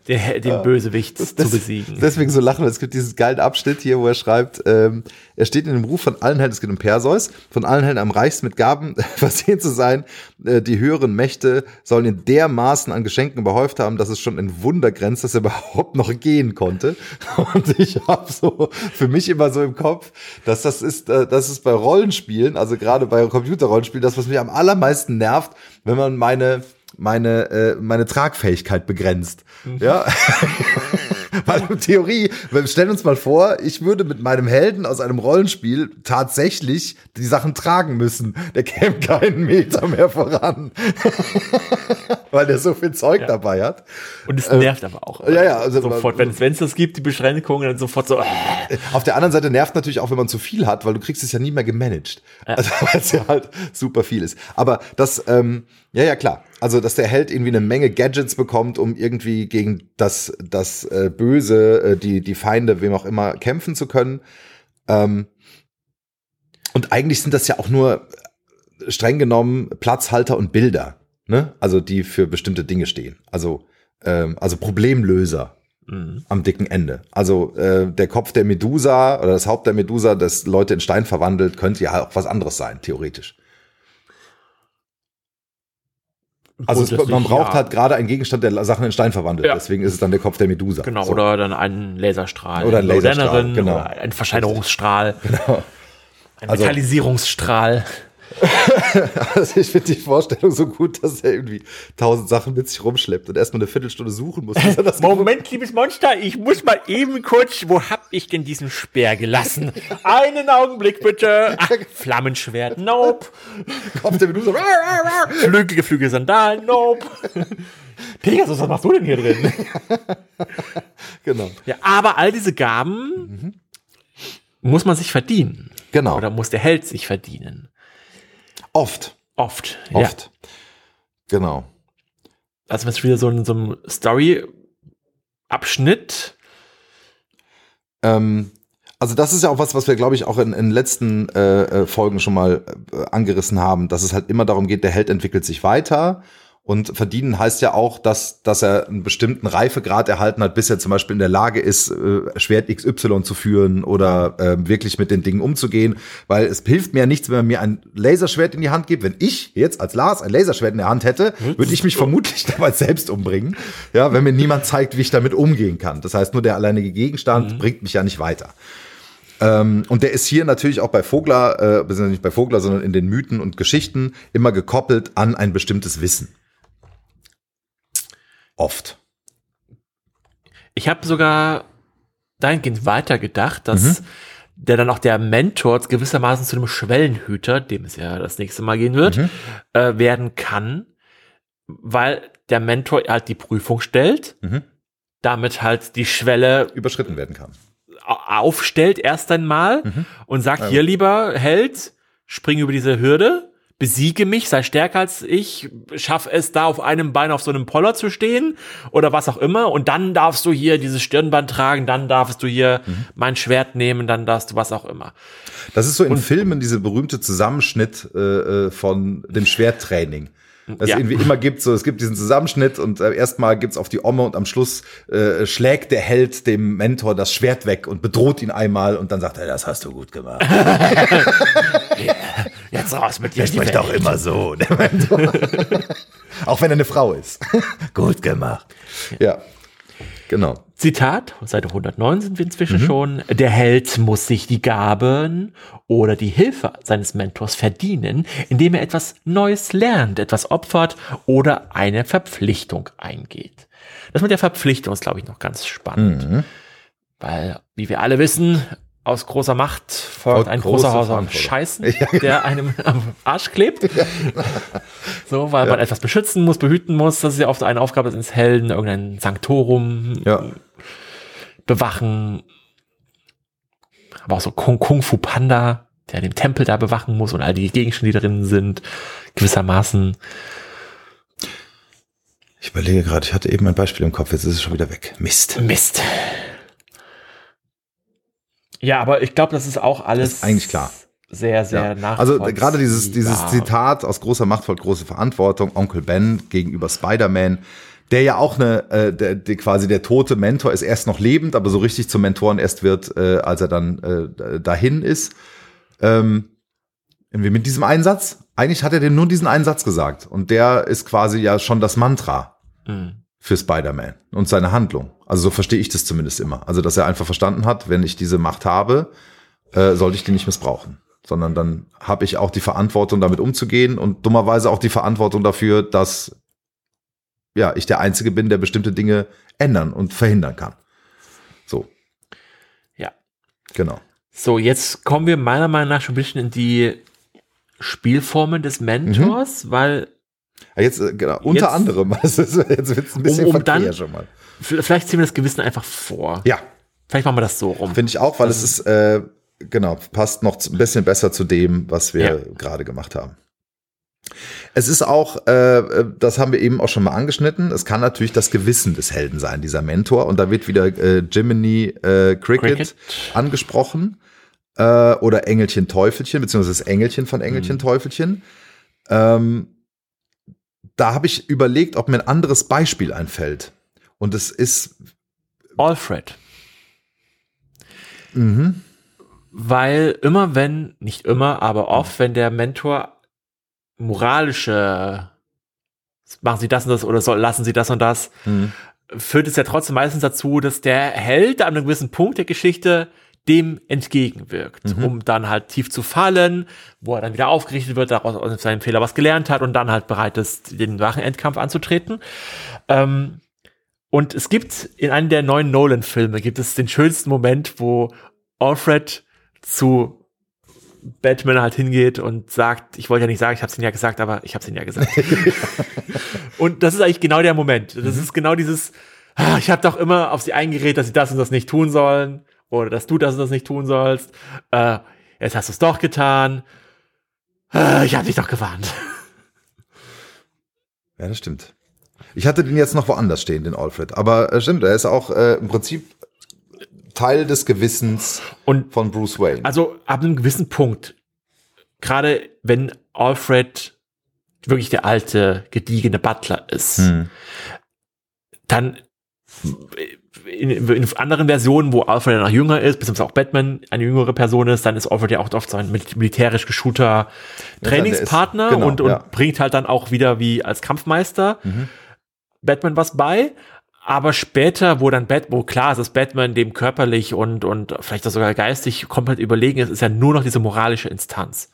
den, den Bösewicht zu Das- besiegen. Deswegen so lachen. Es gibt diesen geilen Abschnitt hier, wo er schreibt, ähm, er steht in dem Ruf von allen Helden, es geht um Perseus, von allen Helden am reichsten mit Gaben versehen zu sein. Äh, die höheren Mächte sollen ihn dermaßen an Geschenken überhäuft haben, dass es schon ein Wunder grenzt, dass er überhaupt noch gehen konnte. Und ich habe so für mich immer so im Kopf, dass das ist, äh, das ist bei Rollenspielen, also gerade bei Computerrollenspielen, das, was mich am allermeisten nervt, wenn man meine meine, äh, meine Tragfähigkeit begrenzt. Ja. Weil in Theorie, wir stellen uns mal vor, ich würde mit meinem Helden aus einem Rollenspiel tatsächlich die Sachen tragen müssen. Der käme keinen Meter mehr voran. Weil der so viel Zeug dabei hat. Und es nervt aber auch. ja, ja, also- sofort, wenn es das gibt, die Beschränkungen, dann sofort so. Äh, Auf der anderen Seite nervt natürlich auch, wenn man zu viel hat, weil du kriegst es ja nie mehr gemanagt. Also weil es ja halt super viel ist. Aber das, ähm, ja, ja, klar. Also, dass der Held irgendwie eine Menge Gadgets bekommt, um irgendwie gegen das, das äh, Böse, äh, die, die Feinde, wem auch immer, kämpfen zu können. Ähm, und eigentlich sind das ja auch nur äh, streng genommen Platzhalter und Bilder. ne? Also die für bestimmte Dinge stehen. Also, ähm, also Problemlöser Mhm. am dicken Ende. Also äh, der Kopf der Medusa oder das Haupt der Medusa, das Leute in Stein verwandelt, könnte ja auch was anderes sein, theoretisch. Also es, man braucht ja. halt gerade einen Gegenstand, der Sachen in Stein verwandelt. Ja. Deswegen ist es dann der Kopf der Medusa. Genau, So. oder dann einen Laserstrahl. Oder ein eine Laserstrahl, genau. Oder ein Verscheinerungsstrahl. Genau. Ein Also- Metallisierungsstrahl. Also ich finde die Vorstellung so gut, dass er irgendwie tausend Sachen mit sich rumschleppt und erstmal eine Viertelstunde suchen muss. Moment, liebes Monster, ich muss mal eben kurz, wo hab ich denn diesen Speer gelassen? Einen Augenblick bitte. Ach, Flammenschwert, nope. Kopf der Medusa. Flügel, geflügel Sandalen, nope. Pegasus, was machst du denn hier drin? Genau. Ja, aber all diese Gaben muss man sich verdienen. Genau. Oder muss der Held sich verdienen. Oft. Oft. Oft. Genau. Ja. Also, wenn es wieder so ein, so ein Story-Abschnitt. Ähm, also das ist ja auch was, was wir, glaube ich, auch in, in den letzten äh, äh, Folgen schon mal äh, angerissen haben, dass es halt immer darum geht, der Held entwickelt sich weiter. Und verdienen heißt ja auch, dass, dass er einen bestimmten Reifegrad erhalten hat, bis er zum Beispiel in der Lage ist, äh, Schwert XY zu führen oder äh, wirklich mit den Dingen umzugehen. Weil es hilft mir ja nichts, wenn man mir ein Laserschwert in die Hand gibt. Wenn ich jetzt als Lars ein Laserschwert in der Hand hätte, würde ich mich vermutlich dabei selbst umbringen. Ja, wenn mir niemand zeigt, wie ich damit umgehen kann. Das heißt, nur der alleinige Gegenstand bringt mich ja nicht weiter. Ähm, und der ist hier natürlich auch bei Vogler, äh, nicht bei Vogler, sondern in den Mythen und Geschichten immer gekoppelt an ein bestimmtes Wissen. Oft. Ich habe sogar dahingehend weitergedacht, dass der dann auch der Mentor gewissermaßen zu einem Schwellenhüter, dem es ja das nächste Mal gehen wird, äh, werden kann, weil der Mentor halt die Prüfung stellt, Mhm. damit halt die Schwelle Überschritten werden kann. au- aufstellt erst einmal und sagt, hier lieber Held, spring über diese Hürde, besiege mich, sei stärker als ich, schaff es da auf einem Bein auf so einem Poller zu stehen oder was auch immer und dann darfst du hier dieses Stirnband tragen, dann darfst du hier mein Schwert nehmen, dann darfst du was auch immer. Das ist so in Filmen diese berühmte Zusammenschnitt äh, äh, von dem Schwerttraining. Das Ja. es irgendwie immer gibt, so es gibt diesen Zusammenschnitt und äh, erstmal gibt's auf die Omme und am Schluss äh, schlägt der Held dem Mentor das Schwert weg und bedroht ihn einmal und dann sagt er, das hast du gut gemacht. Jetzt raus mit dir. Der spricht auch immer so, der Mentor. auch wenn er eine Frau ist. gut gemacht. Ja, genau. Zitat, Seite 109 sind wir inzwischen schon. Der Held muss sich die Gaben oder die Hilfe seines Mentors verdienen, indem er etwas Neues lernt, etwas opfert oder eine Verpflichtung eingeht. Das mit der Verpflichtung ist, glaube ich, noch ganz spannend. Weil, wie wir alle wissen, aus großer Macht folgt ein große großer Haus Verantwortung. Scheißen, der einem am Arsch klebt. So, weil man etwas beschützen muss, behüten muss. Das ist ja oft eine Aufgabe eines Helden, irgendein Sanktorum Ja. bewachen. Aber auch so Kung, Kung Fu Panda, der den Tempel da bewachen muss und all die Gegenstände, die darin sind, gewissermaßen. Ich überlege gerade, ich hatte eben ein Beispiel im Kopf, jetzt ist es schon wieder weg. Mist. Mist. Ja, aber ich glaube, das ist auch alles Ist eigentlich klar. sehr, sehr Ja. Also gerade dieses, dieses Zitat aus großer Macht folgt große Verantwortung, Onkel Ben gegenüber Spider-Man, der ja auch eine, äh, der, der quasi der tote Mentor ist erst noch lebend, aber so richtig zum Mentoren erst wird, äh, als er dann äh, dahin ist. Ähm, irgendwie mit diesem Einsatz, eigentlich hat er dem nur diesen einen Satz gesagt und der ist quasi ja schon das Mantra Mhm. Für Spider-Man und seine Handlung. Also so verstehe ich das zumindest immer. Also dass er einfach verstanden hat, wenn ich diese Macht habe, äh, sollte ich die nicht missbrauchen. Sondern dann habe ich auch die Verantwortung, damit umzugehen und dummerweise auch die Verantwortung dafür, dass ja ich der Einzige bin, der bestimmte Dinge ändern und verhindern kann. So, Ja. genau. So, jetzt kommen wir meiner Meinung nach schon ein bisschen in die Spielformen des Mentors, weil Ja, Jetzt, äh, genau, unter Jetzt- anderem, ist, jetzt wird es ein bisschen Um- um dann- schon mal. vielleicht ziehen wir das Gewissen einfach vor. Ja, Vielleicht machen wir das so rum. finde ich auch, weil es ist, äh, genau, passt noch ein bisschen besser zu dem, was wir Ja. gerade gemacht haben. Es ist auch, äh, äh, das haben wir eben auch schon mal angeschnitten, es kann natürlich das Gewissen des Helden sein, dieser Mentor. Und da wird wieder äh, Jiminy äh, Cricket, Cricket. angesprochen. Äh, oder Engelchen Teufelchen, beziehungsweise das Engelchen von Engelchen Teufelchen. Ähm, da habe ich überlegt, ob mir ein anderes Beispiel einfällt. Und es ist. Alfred. Mhm. Weil immer wenn, nicht immer, aber oft, wenn der Mentor moralische, machen Sie das und das oder soll, lassen Sie das und das, Mhm. führt es ja trotzdem meistens dazu, dass der Held an einem gewissen Punkt der Geschichte dem entgegenwirkt, Mhm. um dann halt tief zu fallen, wo er dann wieder aufgerichtet wird, daraus aus seinem Fehler was gelernt hat und dann halt bereit ist, den wahren Endkampf anzutreten. Ähm, und es gibt in einem der neuen Nolan-Filme gibt es den schönsten Moment, wo Alfred zu Batman halt hingeht und sagt, ich wollte ja nicht sagen, ich habe es ihnen ja gesagt, aber ich habe es ihnen ja gesagt. und das ist eigentlich genau der Moment. Das ist genau dieses, ah, ich habe doch immer auf sie eingeredet, dass sie das und das nicht tun sollen oder dass du das und das nicht tun sollst. Äh, jetzt hast du es doch getan. Äh, ich habe dich doch gewarnt. Ja, das stimmt. Ich hatte den jetzt noch woanders stehen, den Alfred. Aber äh, stimmt, er ist auch äh, im Prinzip Teil des Gewissens Und von Bruce Wayne. Also ab einem gewissen Punkt, gerade wenn Alfred wirklich der alte, gediegene Butler ist, Hm. dann in, in anderen Versionen, wo Alfred ja noch jünger ist, beziehungsweise auch Batman eine jüngere Person ist, dann ist Alfred ja auch oft so ein mil- militärisch geschulter Trainingspartner der ist- genau, und, und ja. bringt halt dann auch wieder wie als Kampfmeister Mhm. Batman was bei. Aber später, wo dann Bat, wo klar ist, dass Batman dem körperlich und, und vielleicht auch sogar geistig komplett überlegen ist, ist ja nur noch diese moralische Instanz.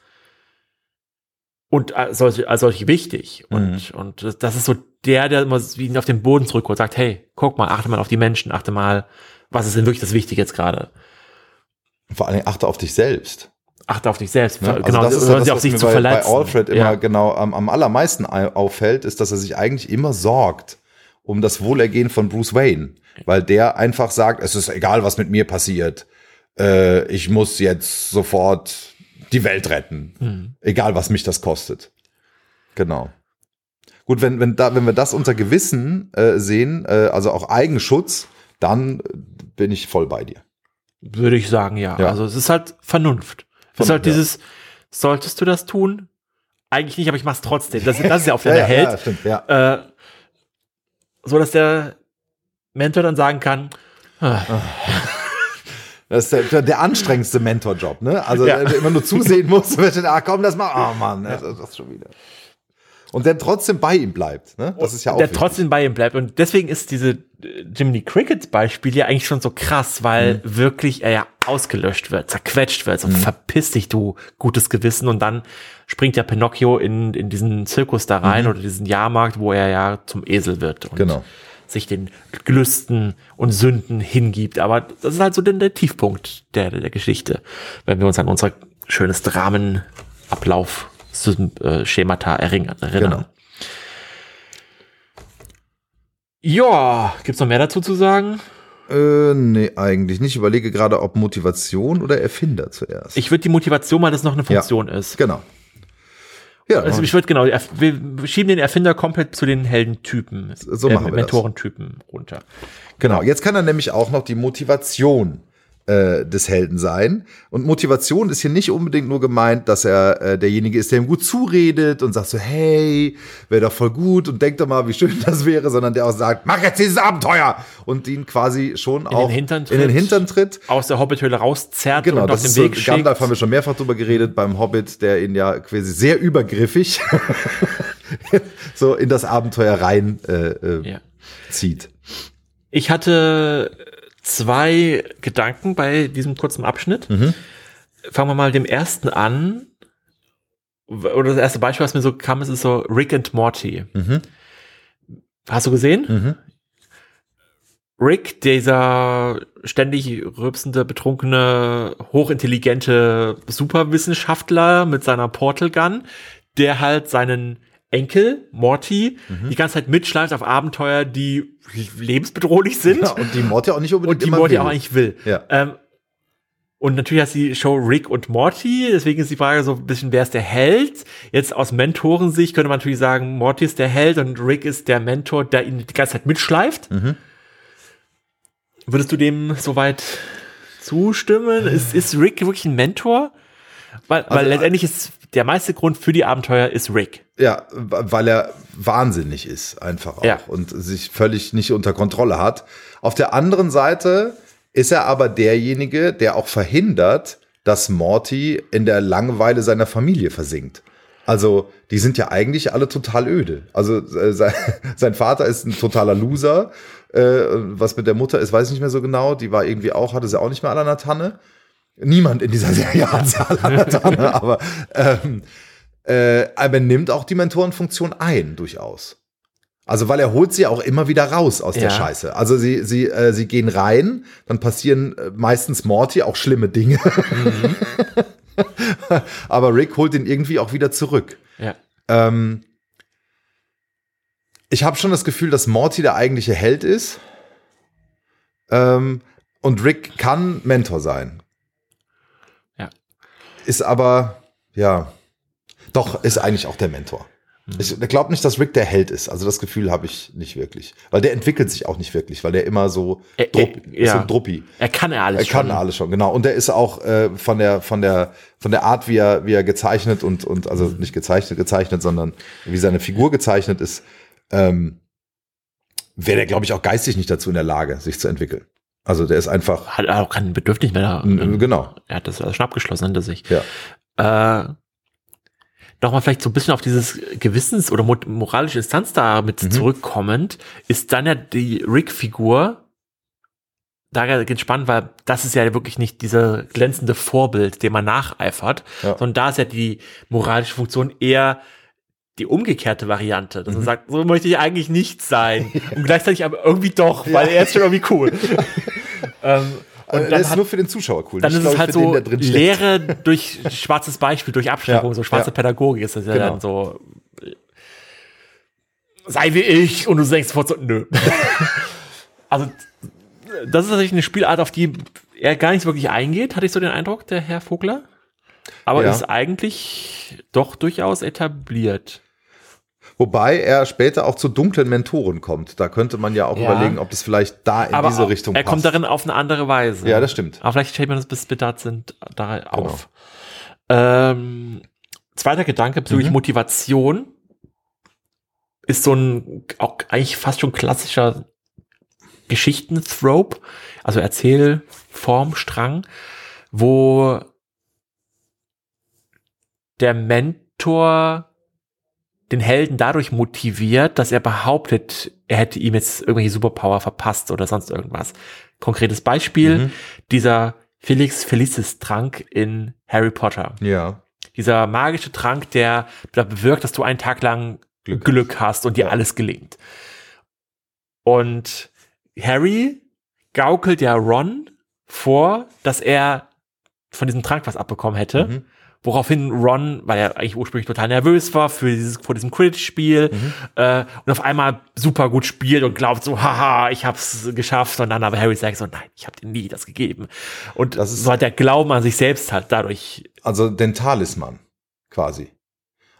Und als solche, als solche wichtig. Und, und das- ist so der, der immer wie auf den Boden zurückholt und sagt, hey, guck mal, achte mal auf die Menschen, achte mal, was ist denn wirklich das Wichtige jetzt gerade? Vor allen Dingen achte auf dich selbst. Achte auf dich selbst. Ne? Genau, das ist ja hören das, sie auf was sich mir zu bei, verletzen. Bei Alfred immer ja. genau am, am allermeisten au- auffällt, ist, dass er sich eigentlich immer sorgt um das Wohlergehen von Bruce Wayne, weil der einfach sagt, es ist egal, was mit mir passiert. Äh, ich muss jetzt sofort die Welt retten, Hm. egal was mich das kostet. Genau. Gut, wenn, wenn, da, wenn wir das unter Gewissen äh, sehen, äh, also auch Eigenschutz, dann äh, bin ich voll bei dir. Würde ich sagen, ja. Ja. Also es ist halt Vernunft. Es ist Vernunft, halt ja. dieses, solltest du das tun? Eigentlich nicht, aber ich mach's trotzdem. Das, das ist ja auch der ja, Held. Ja, stimmt, ja. Äh, so dass der Mentor dann sagen kann, ah, Das ist der, der, anstrengendste Mentorjob, ne? Also Ja. der immer nur zusehen muss, wird ah komm, das mach, ah Mann, das, das schon wieder. Und der trotzdem bei ihm bleibt, ne? Das ist ja auch der wichtig. trotzdem bei ihm bleibt. Und deswegen ist diese äh, Jiminy Cricket Beispiel ja eigentlich schon so krass, weil Mhm. wirklich er ja ausgelöscht wird, zerquetscht wird, so verpiss dich, du gutes Gewissen. Und dann springt ja Pinocchio in, in diesen Zirkus da rein oder diesen Jahrmarkt, wo er ja zum Esel wird und Mhm. Genau. Sich den Gelüsten und Sünden hingibt. Aber das ist halt so der, der Tiefpunkt der, der Geschichte, wenn wir uns an unser schönes Dramenablauf Schemata erring- erinnern. Genau. Ja, gibt's noch mehr dazu zu sagen? Äh, nee, eigentlich nicht. Ich überlege gerade, ob Motivation oder Erfinder zuerst. Ich würde die Motivation mal, dass noch eine Funktion ist. genau. Ja, Also ich würde genau, wir schieben den Erfinder komplett zu den Heldentypen, So machen wir das. Mentorentypen runter. Genau, jetzt kann er nämlich auch noch die Motivation äh, des Helden sein. Und Motivation ist hier nicht unbedingt nur gemeint, dass er äh, derjenige ist, der ihm gut zuredet und sagt so, hey, wäre doch voll gut und denk doch mal, wie schön das wäre, sondern der auch sagt, mach jetzt dieses Abenteuer und ihn quasi schon auch Hintern in den tritt. Hintern tritt. Aus der Hobbithöhle rauszerrt Genau, und auf den ist so, Weg schickt. Gandalf haben wir schon mehrfach drüber geredet beim Hobbit, der ihn ja quasi sehr übergriffig so in das Abenteuer rein äh, äh, Ja. zieht. Ich hatte zwei Gedanken bei diesem kurzen Abschnitt. Mhm. Fangen wir mal dem ersten an. Oder das erste Beispiel, was mir so kam, ist, ist so Rick and Morty. Mhm. Hast du gesehen? Mhm. Rick, dieser ständig rülpsende, betrunkene, hochintelligente Superwissenschaftler mit seiner Portal Gun, der halt seinen Enkel, Morty, Mhm. die ganze Zeit mitschleift auf Abenteuer, die lebensbedrohlich sind Ja, und die Morty auch nicht unbedingt und die immer Morty will. auch eigentlich will. Ja. Ähm, und natürlich hat die Show Rick und Morty, deswegen ist die Frage so ein bisschen, wer ist der Held? Jetzt aus Mentorensicht könnte man natürlich sagen, Morty ist der Held und Rick ist der Mentor, der ihn die ganze Zeit mitschleift. Mhm. Würdest du dem soweit zustimmen? Ist, ist Rick wirklich ein Mentor? Weil, weil Also, letztendlich ist der meiste Grund für die Abenteuer ist Rick. Ja, weil er wahnsinnig ist, einfach auch. Ja. Und sich völlig nicht unter Kontrolle hat. Auf der anderen Seite ist er aber derjenige, der auch verhindert, dass Morty in der Langeweile seiner Familie versinkt. Also, die sind ja eigentlich alle total öde. Also, äh, sein, sein Vater ist ein totaler Loser. Äh, was mit der Mutter ist, weiß ich nicht mehr so genau. Die war irgendwie auch, hatte sie auch nicht mehr alle an der Tanne. Niemand in dieser Serie hat der Tanne, aber, ähm, äh, aber nimmt auch die Mentorenfunktion ein, durchaus. Also, weil er holt sie auch immer wieder raus aus der Ja. Scheiße. Also, sie, sie, äh, sie gehen rein, dann passieren äh, meistens Morty auch schlimme Dinge. aber Rick holt ihn irgendwie auch wieder zurück. Ja. Ähm, ich habe schon das Gefühl, dass Morty der eigentliche Held ist. Ähm, und Rick kann Mentor sein. Ist aber, ja, doch, ist eigentlich auch der Mentor. Ich glaube nicht, dass Rick der Held ist. Also das Gefühl habe ich nicht wirklich. Weil der entwickelt sich auch nicht wirklich, weil der immer so Ä- drupp, ist ja. so ein Druppi. Er kann ja alles Er kann schon. alles schon, genau. Und der ist auch äh, von der von der von der Art, wie er wie er gezeichnet und und also nicht gezeichnet gezeichnet, sondern wie seine Figur gezeichnet ist, ähm, wäre der glaube ich auch geistig nicht dazu in der Lage, sich zu entwickeln. Also der ist einfach Hat auch kein Bedürfnis mehr. Genau. Er hat das schon abgeschlossen hinter sich. Ja. Äh, Nochmal vielleicht so ein bisschen auf dieses Gewissens- oder mo- moralische Instanz da mit Mhm. zurückkommend, ist dann ja die Rick-Figur da geht spannend, weil das ist ja wirklich nicht dieser glänzende Vorbild, dem man nacheifert, Ja. sondern da ist ja die moralische Funktion eher die umgekehrte Variante, dass Mhm. sagt, so möchte ich eigentlich nicht sein und gleichzeitig aber irgendwie doch, weil er ist schon irgendwie cool. ähm, Und und das dann ist hat nur für den Zuschauer cool. dann ist es halt den, so steckt. Lehre durch schwarzes Beispiel, durch Abschreckung, Ja, so schwarze ja. Pädagogik ist das ja Genau. dann so. Sei wie ich und du denkst sofort so, nö. also, das ist natürlich eine Spielart, auf die er gar nicht wirklich eingeht, hatte ich so den Eindruck, der Herr Vogler. Aber Ja. ist eigentlich doch durchaus etabliert. Wobei er später auch zu dunklen Mentoren kommt. Da könnte man ja auch Ja. überlegen, ob das vielleicht da in Aber diese auch- Richtung er passt. kommt darin auf eine andere Weise. Ja, das stimmt. Aber vielleicht stellt man das bis Bedarf sind da Genau. auf. Ähm, zweiter Gedanke bezüglich Mhm. Motivation ist so ein auch eigentlich fast schon klassischer Geschichten-Trope, also Erzählformstrang, wo der Mentor den Helden dadurch motiviert, dass er behauptet, er hätte ihm jetzt irgendwelche Superpower verpasst oder sonst irgendwas. Konkretes Beispiel, Mhm. dieser Felix Felicis Trank in Harry Potter. Ja. Dieser magische Trank, der, der bewirkt, dass du einen Tag lang Glück. Glück, hast und dir Ja. alles gelingt. Und Harry gaukelt ja Ron vor, dass er von diesem Trank was abbekommen hätte. Mhm. Woraufhin Ron, weil er eigentlich ursprünglich total nervös war für dieses, vor diesem Quidditch-Spiel Mhm. äh, und auf einmal super gut spielt und glaubt so, haha, ich hab's geschafft. Und dann aber Harry sagt so, nein, ich hab dir nie das gegeben. Und Das ist- so hat der Glauben an sich selbst halt dadurch. Also den Talisman quasi.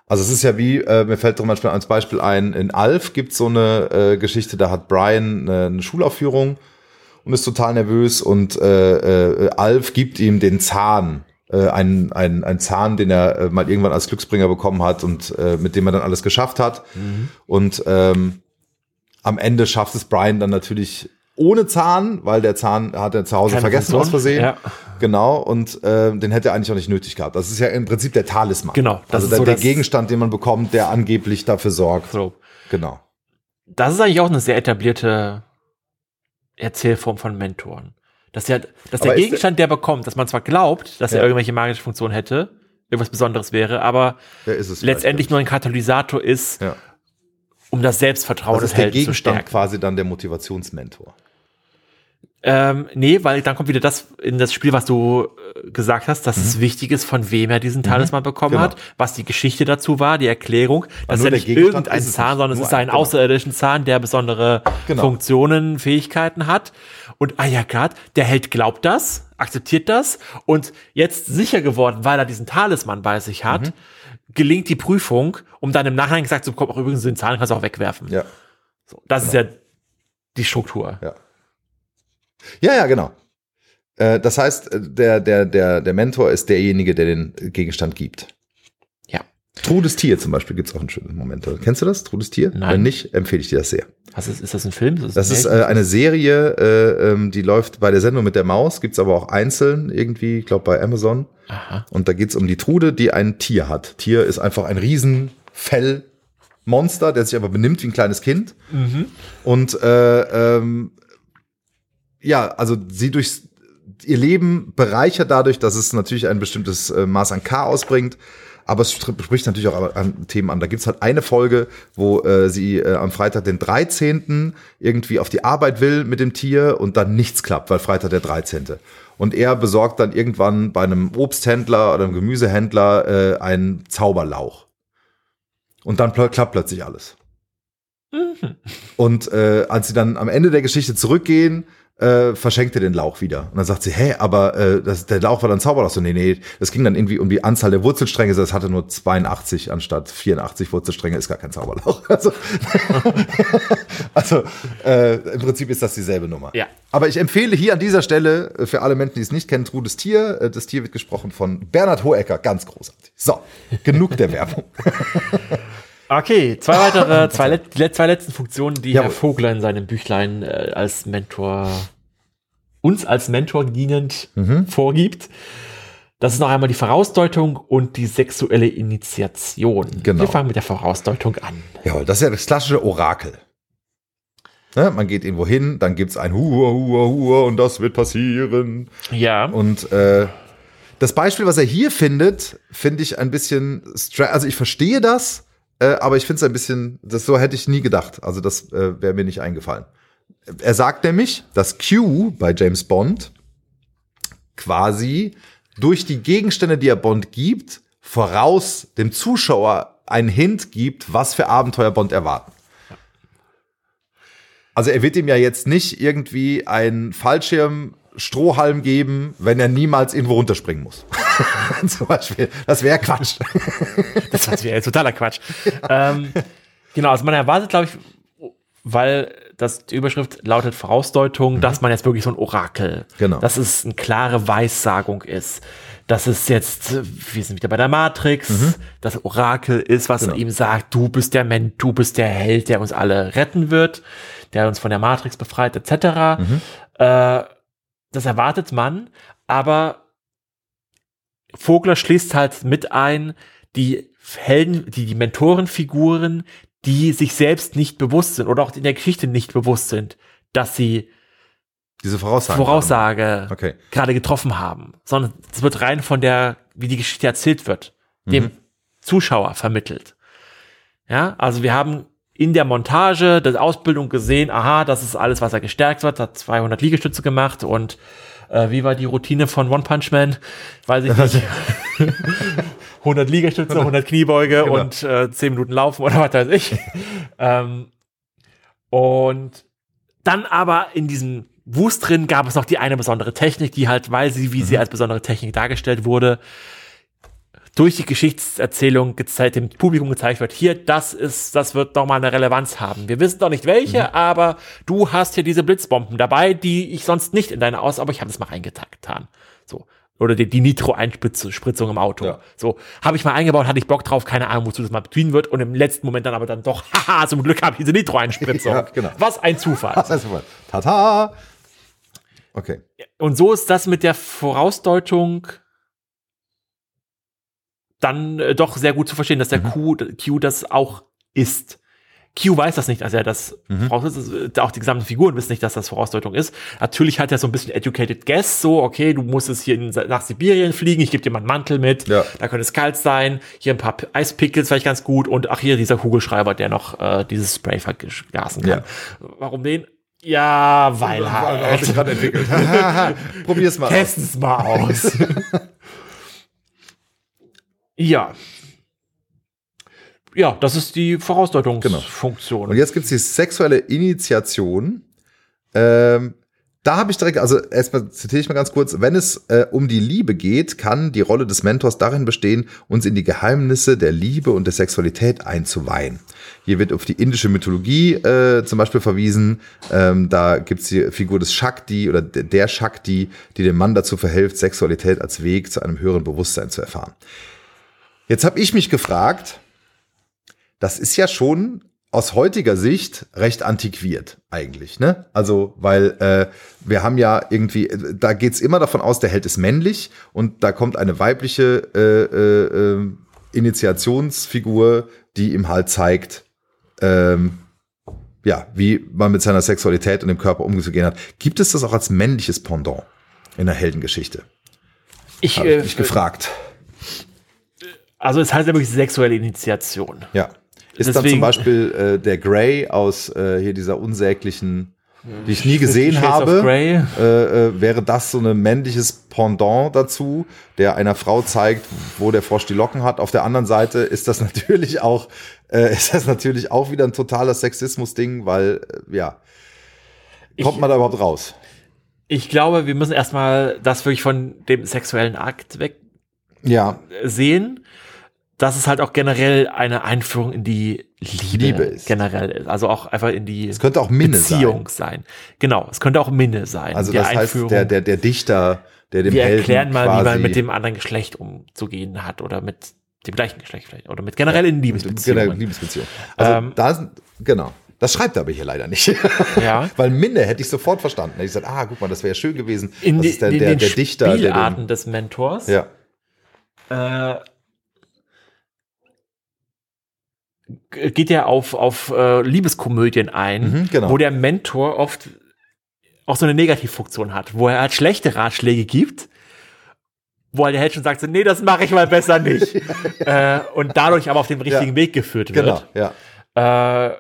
Also es ist ja wie, äh, mir fällt zum Beispiel als Beispiel ein, in Alf gibt so eine äh, Geschichte, da hat Brian äh, eine Schulaufführung und ist total nervös und äh, äh, Alf gibt ihm den Zahn, äh, einen, einen, einen Zahn, den er äh, mal irgendwann als Glücksbringer bekommen hat und äh, mit dem er dann alles geschafft hat. Und ähm, am Ende schafft es Brian dann natürlich ohne Zahn, weil der Zahn hat er zu Hause Keine vergessen Funktion. aus Versehen. Ja. Genau, und äh, den hätte er eigentlich auch nicht nötig gehabt. Das ist ja im Prinzip der Talisman. Genau, das also ist der, so der Gegenstand, den man bekommt, der angeblich dafür sorgt. So. Genau. Das ist eigentlich auch eine sehr etablierte Erzählform von Mentoren. Dass, ja, dass der Gegenstand, der bekommt, dass man zwar glaubt, dass er Ja. irgendwelche magische Funktion hätte, irgendwas Besonderes wäre, aber Der letztendlich nur ein Katalysator ist, Ja. um das Selbstvertrauen Das des ist der Helden zu Gegenstand stärken. quasi dann der Motivationsmentor. Ähm, nee, weil dann kommt wieder das in das Spiel, was du äh, gesagt hast, dass es wichtig ist, von wem er diesen Talisman bekommen Genau. hat, was die Geschichte dazu war, die Erklärung. Das ist ja der nicht irgendein Zahn, sondern es ist ein ein- genau. außerirdischen Zahn, der besondere Genau. Funktionen, Fähigkeiten hat. Und ah ja, grad, der Held glaubt das, akzeptiert das und jetzt sicher geworden, weil er diesen Talisman bei sich hat, Mhm. gelingt die Prüfung, um dann im Nachhinein gesagt zu bekommen, auch übrigens den Zahn kannst du auch wegwerfen. Ja. So, das ist ja die Struktur. Ja. Ja, ja, genau. Äh, Das heißt, äh, der, der, der, der Mentor ist derjenige, der den Gegenstand gibt. Trudes Tier zum Beispiel gibt es auch einen schönen Moment. Kennst du das, Trudes Tier? Nein. Wenn nicht, empfehle ich dir das sehr. Was ist, ist das ein Film? Das ist äh, eine Serie, äh, ähm, die läuft bei der Sendung mit der Maus, gibt's aber auch einzeln irgendwie, ich glaube bei Amazon. Aha. Und da geht's um die Trude, die ein Tier hat. Tier ist einfach ein Riesenfellmonster, der sich aber benimmt wie ein kleines Kind. Und äh, ähm, ja, also sie durch ihr Leben bereichert dadurch, dass es natürlich ein bestimmtes äh, Maß an Chaos bringt. Aber es spricht natürlich auch an Themen an. Da gibt's halt eine Folge, wo äh, sie äh, am Freitag den 13. irgendwie auf die Arbeit will mit dem Tier und dann nichts klappt, weil Freitag der 13. Und er besorgt dann irgendwann bei einem Obsthändler oder einem Gemüsehändler äh, einen Zauberlauch. Und dann pl klappt plötzlich alles. Und äh, als sie dann am Ende der Geschichte zurückgehen, äh, verschenkt er den Lauch wieder. Und dann sagt sie, hä, aber äh, das, der Lauch war dann Zauberlauch. So, nee, nee, das ging dann irgendwie um die Anzahl der Wurzelstränge. Das hatte nur 82 anstatt 84 Wurzelstränge, ist gar kein Zauberlauch. Also, also äh, im Prinzip ist das dieselbe Nummer. Ja. Aber ich empfehle hier an dieser Stelle äh, für alle Menschen, die es nicht kennen, Trudes Tier. Äh, Das Tier wird gesprochen von Bernhard Hohecker, ganz großartig. So, genug der Werbung. Okay, zwei weitere, zwei, let, die zwei letzten Funktionen, die Jawohl. Herr Vogler in seinem Büchlein äh, als Mentor, uns als Mentor dienend Mhm. vorgibt. Das ist noch einmal die Vorausdeutung und die sexuelle Initiation. Genau. Wir fangen mit der Vorausdeutung an. Jawohl, das ist ja das klassische Orakel. Ne, man geht irgendwo hin, dann gibt's ein Hua, Hua, Hua und das wird passieren. Ja. Und äh, das Beispiel, was er hier findet, finde ich ein bisschen, also ich verstehe das, äh, aber ich finde es ein bisschen, das so hätte ich nie gedacht. Also das äh, wäre mir nicht eingefallen. Er sagt nämlich, dass Q bei James Bond quasi durch die Gegenstände, die er Bond gibt, voraus dem Zuschauer einen Hint gibt, was für Abenteuer Bond erwarten. Also er wird ihm ja jetzt nicht irgendwie einen Fallschirm Strohhalm geben, wenn er niemals irgendwo runterspringen muss. Zum Beispiel. Das wäre Quatsch. Das wäre totaler Quatsch. ähm, genau, also man erwartet, glaube ich, weil das die Überschrift lautet Vorausdeutung, dass man jetzt wirklich so ein Orakel, Mhm. Genau. dass es eine klare Weissagung ist. Dass es jetzt, wir sind wieder bei der Matrix, das Orakel ist, was Mhm. Genau. ihm sagt, du bist der Mensch, du bist der Held, der uns alle retten wird, der uns von der Matrix befreit, etc. Mhm. Äh, das erwartet man, aber Vogler schließt halt mit ein, die Helden, die, die Mentorenfiguren, die sich selbst nicht bewusst sind oder auch in der Geschichte nicht bewusst sind, dass sie Diese Voraussage. Voraussage Okay. gerade getroffen haben, sondern es wird rein von der, wie die Geschichte erzählt wird, dem Mhm. Zuschauer vermittelt. Ja, also wir haben in der Montage der Ausbildung gesehen, aha, das ist alles, was er gestärkt wird, hat 200 Liegestütze gemacht und äh, wie war die Routine von One Punch Man? Weiß ich nicht. 100 Liegestütze, 100 Kniebeuge Genau. und äh, 10 Minuten laufen oder was weiß ich. ähm, und dann aber in diesem Wust drin gab es noch die eine besondere Technik, die halt, weil sie, wie sie als besondere Technik dargestellt wurde, durch die Geschichtserzählung gezeigt, dem Publikum gezeigt wird, hier, das ist, das wird nochmal eine Relevanz haben. Wir wissen noch nicht welche, aber du hast hier diese Blitzbomben dabei, die ich sonst nicht in deine Aus, aber ich habe es mal reingetan. So. Oder die, die Nitro-Einspritzung im Auto. Ja. So, habe ich mal eingebaut, hatte ich Bock drauf, keine Ahnung, wozu das mal bedienen wird. Und im letzten Moment dann aber dann doch, haha, zum Glück habe ich diese Nitro-Einspritzung. Ja, genau. Was ein Zufall. Das heißt mal, Tata. Okay. Und so ist das mit der Vorausdeutung dann äh, doch sehr gut zu verstehen, dass der Q, Q das auch ist. Q weiß das nicht, also er das voraus ist, auch die gesamten Figuren wissen nicht, dass das Vorausdeutung ist. Natürlich hat er so ein bisschen educated guess, so, okay, du musst es hier in, nach Sibirien fliegen, ich gebe dir mal einen Mantel mit, Ja. da könnte es kalt sein, hier ein paar Eispickles vielleicht ganz gut und ach hier dieser Kugelschreiber, der noch äh, dieses Spray vergasen kann. Ja. Warum den? Ja, weil halt. ich gerade entwickelt. Probier's mal aus. Testen es mal aus. ja. Ja, das ist die Vorausdeutungsfunktion. Und jetzt gibt's die sexuelle Initiation. Ähm, da habe ich direkt, also erstmal zitiere ich mal ganz kurz, wenn es äh, um die Liebe geht, kann die Rolle des Mentors darin bestehen, uns in die Geheimnisse der Liebe und der Sexualität einzuweihen. Hier wird auf die indische Mythologie äh, zum Beispiel verwiesen. Ähm, da gibt's die Figur des Shakti oder der- der Shakti, die dem Mann dazu verhilft, Sexualität als Weg zu einem höheren Bewusstsein zu erfahren. Jetzt habe ich mich gefragt, das ist ja schon aus heutiger Sicht recht antiquiert eigentlich, ne? Also, weil äh, wir haben ja irgendwie, da geht's immer davon aus, der Held ist männlich und da kommt eine weibliche äh, äh, äh Initiationsfigur, die ihm halt zeigt, ähm, ja, wie man mit seiner Sexualität und dem Körper umzugehen hat. Gibt es das auch als männliches Pendant in der Heldengeschichte? Ich, Habe äh, ich mich gefragt. Also es heißt ja wirklich sexuelle Initiation. Ja. Ist dann zum Deswegen- Beispiel äh, der Grey aus äh, hier dieser unsäglichen, die ich nie gesehen Shades habe, äh, äh, wäre das so ein männliches Pendant dazu, der einer Frau zeigt, wo der Frosch die Locken hat. Auf der anderen Seite ist das natürlich auch, äh, ist das natürlich auch wieder ein totaler Sexismus-Ding, weil äh, ja, kommt Ich- man da überhaupt raus? Ich glaube, wir müssen erstmal das wirklich von dem sexuellen Akt weg Ja, sehen, dass es halt auch generell eine Einführung in die Liebe, Liebe ist. generell ist. Also auch einfach in die es könnte auch Minne sein. Beziehung sein. Genau, es könnte auch Minne sein. Also das heißt, der, der, der Dichter, der dem wir Helden erklären mal, wie man mit dem anderen Geschlecht umzugehen hat oder mit dem gleichen Geschlecht vielleicht oder mit generell in Liebesbeziehungen. Genau, Liebesbeziehung. Also Ähm, da sind, genau. Das schreibt er aber hier leider nicht. Ja. Weil Minne hätte ich sofort verstanden. Hätte ich gesagt, ah, guck mal, das wäre schön gewesen. In, das ist der, in der, den der Dichter, der Spielarten den, des Mentors ja. äh, geht er auf, auf äh, Liebeskomödien ein, Mhm, genau. wo der Mentor oft auch so eine Negativfunktion hat, wo er halt schlechte Ratschläge gibt, wo halt der Held schon sagt, so, nee, das mache ich mal besser nicht. äh, und dadurch aber auf den richtigen Ja. Weg geführt Genau, wird. ja. Äh,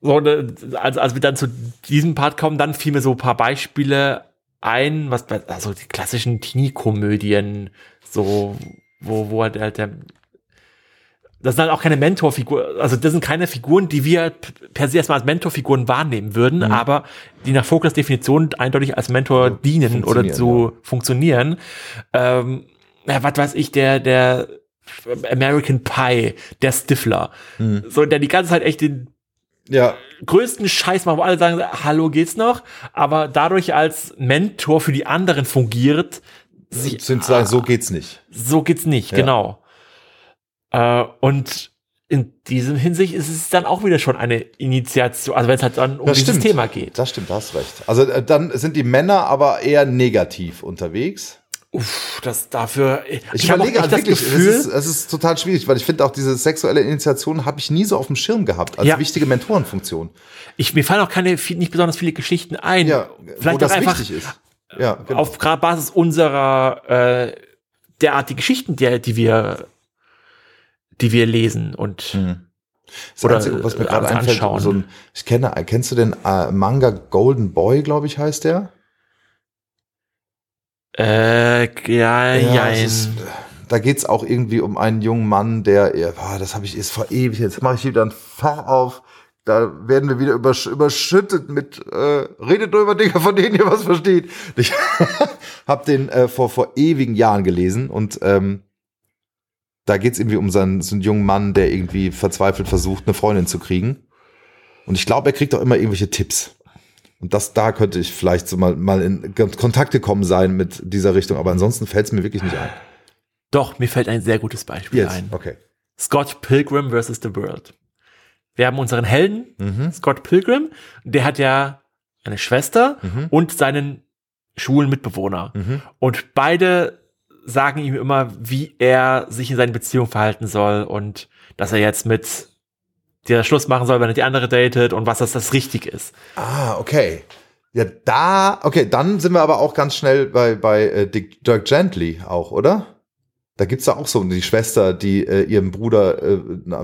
so, ne, also als wir dann zu diesem Part kommen, dann fiel mir so ein paar Beispiele ein, was also die klassischen Teenie-Komödien, so, wo, wo halt der, das sind halt auch keine Mentorfiguren, also das sind keine Figuren, die wir per se erstmal als Mentorfiguren wahrnehmen würden, Mhm. aber die nach Vogels Definition eindeutig als Mentor dienen oder funktionieren, so funktionieren. Ähm, ja, was weiß ich, der, der American Pie, der Stifler, Mhm. so, der die ganze Zeit echt den Ja, größten Scheiß macht, wo alle sagen, hallo, geht's noch? Aber dadurch als Mentor für die anderen fungiert, sie, sind sagen, so geht's nicht. so geht's nicht, Ja. genau. Äh, und in diesem Hinsicht ist es dann auch wieder schon eine Initiation, also wenn es halt dann um Das dieses stimmt. Thema geht. Das stimmt, hast recht. Also äh, dann sind die Männer aber eher negativ unterwegs. Uff, das dafür, ich, Ich, auch überlege halt wirklich, es Gefühl, ist, es ist total schwierig, weil ich finde auch diese sexuelle Initiation habe ich nie so auf dem Schirm gehabt als Ja. wichtige Mentorenfunktion. ich, mir fallen auch keine, nicht besonders viele Geschichten ein. Ja, Vielleicht wo das einfach wichtig ist. Ja, genau. auf Basis unserer äh, derart die Geschichten, die, die wir die wir lesen und Das oder, Einzige, was mir gerade einfällt, Anschauen. so ein, ich kenne, kennst du den äh, Manga Golden Boy, glaube ich, heißt der? äh, ja, ja, ist, da geht's auch irgendwie um einen jungen Mann, der, ja, das habe ich ist vor ewig, jetzt mache ich wieder ein Fach auf, da werden wir wieder übersch überschüttet mit, äh, redet nur über Dinge, von denen ihr was versteht. Ich habe den äh, vor, vor ewigen Jahren gelesen und ähm, da geht's irgendwie um so einen, so einen jungen Mann, der irgendwie verzweifelt versucht, eine Freundin zu kriegen. Und ich glaube, er kriegt auch immer irgendwelche Tipps. Und das, da könnte ich vielleicht so mal, mal in Kontakt gekommen sein mit dieser Richtung, aber ansonsten fällt es mir wirklich nicht ein. Doch, mir fällt ein sehr gutes Beispiel Jetzt, ein. okay. Scott Pilgrim versus the World. Wir haben unseren Helden, Mhm. Scott Pilgrim, der hat ja eine Schwester Mhm. und seinen schwulen Mitbewohner. Mhm. Und beide sagen ihm immer, wie er sich in seinen Beziehungen verhalten soll und dass er jetzt mit der Schluss machen soll, wenn er die andere datet und was das, das richtig ist. Ah, okay. Ja, da, okay, dann sind wir aber auch ganz schnell bei, bei äh, Dirk Gently auch, oder? Da gibt's da auch so die Schwester, die äh, ihrem Bruder äh,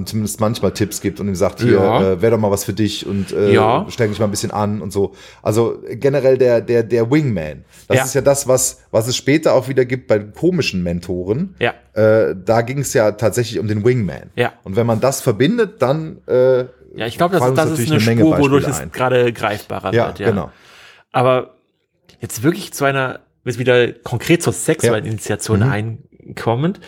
zumindest manchmal Tipps gibt und ihm sagt, hier, Ja. äh, wär doch mal was für dich und äh, Ja. streng dich mal ein bisschen an und so. Also generell der, der, der Wingman. Das Ja. ist ja das, was, was es später auch wieder gibt bei komischen Mentoren. Ja, Äh, da ging es ja tatsächlich um den Wingman. ja. Und wenn man das verbindet, dann äh, Ja, ich glaube, das, das ist eine, Menge Spur, wodurch es gerade greifbarer ja, wird. Ja, genau. Aber jetzt wirklich zu einer, jetzt wieder konkret zur sexuellen. Initiation Mhm. Einkommend,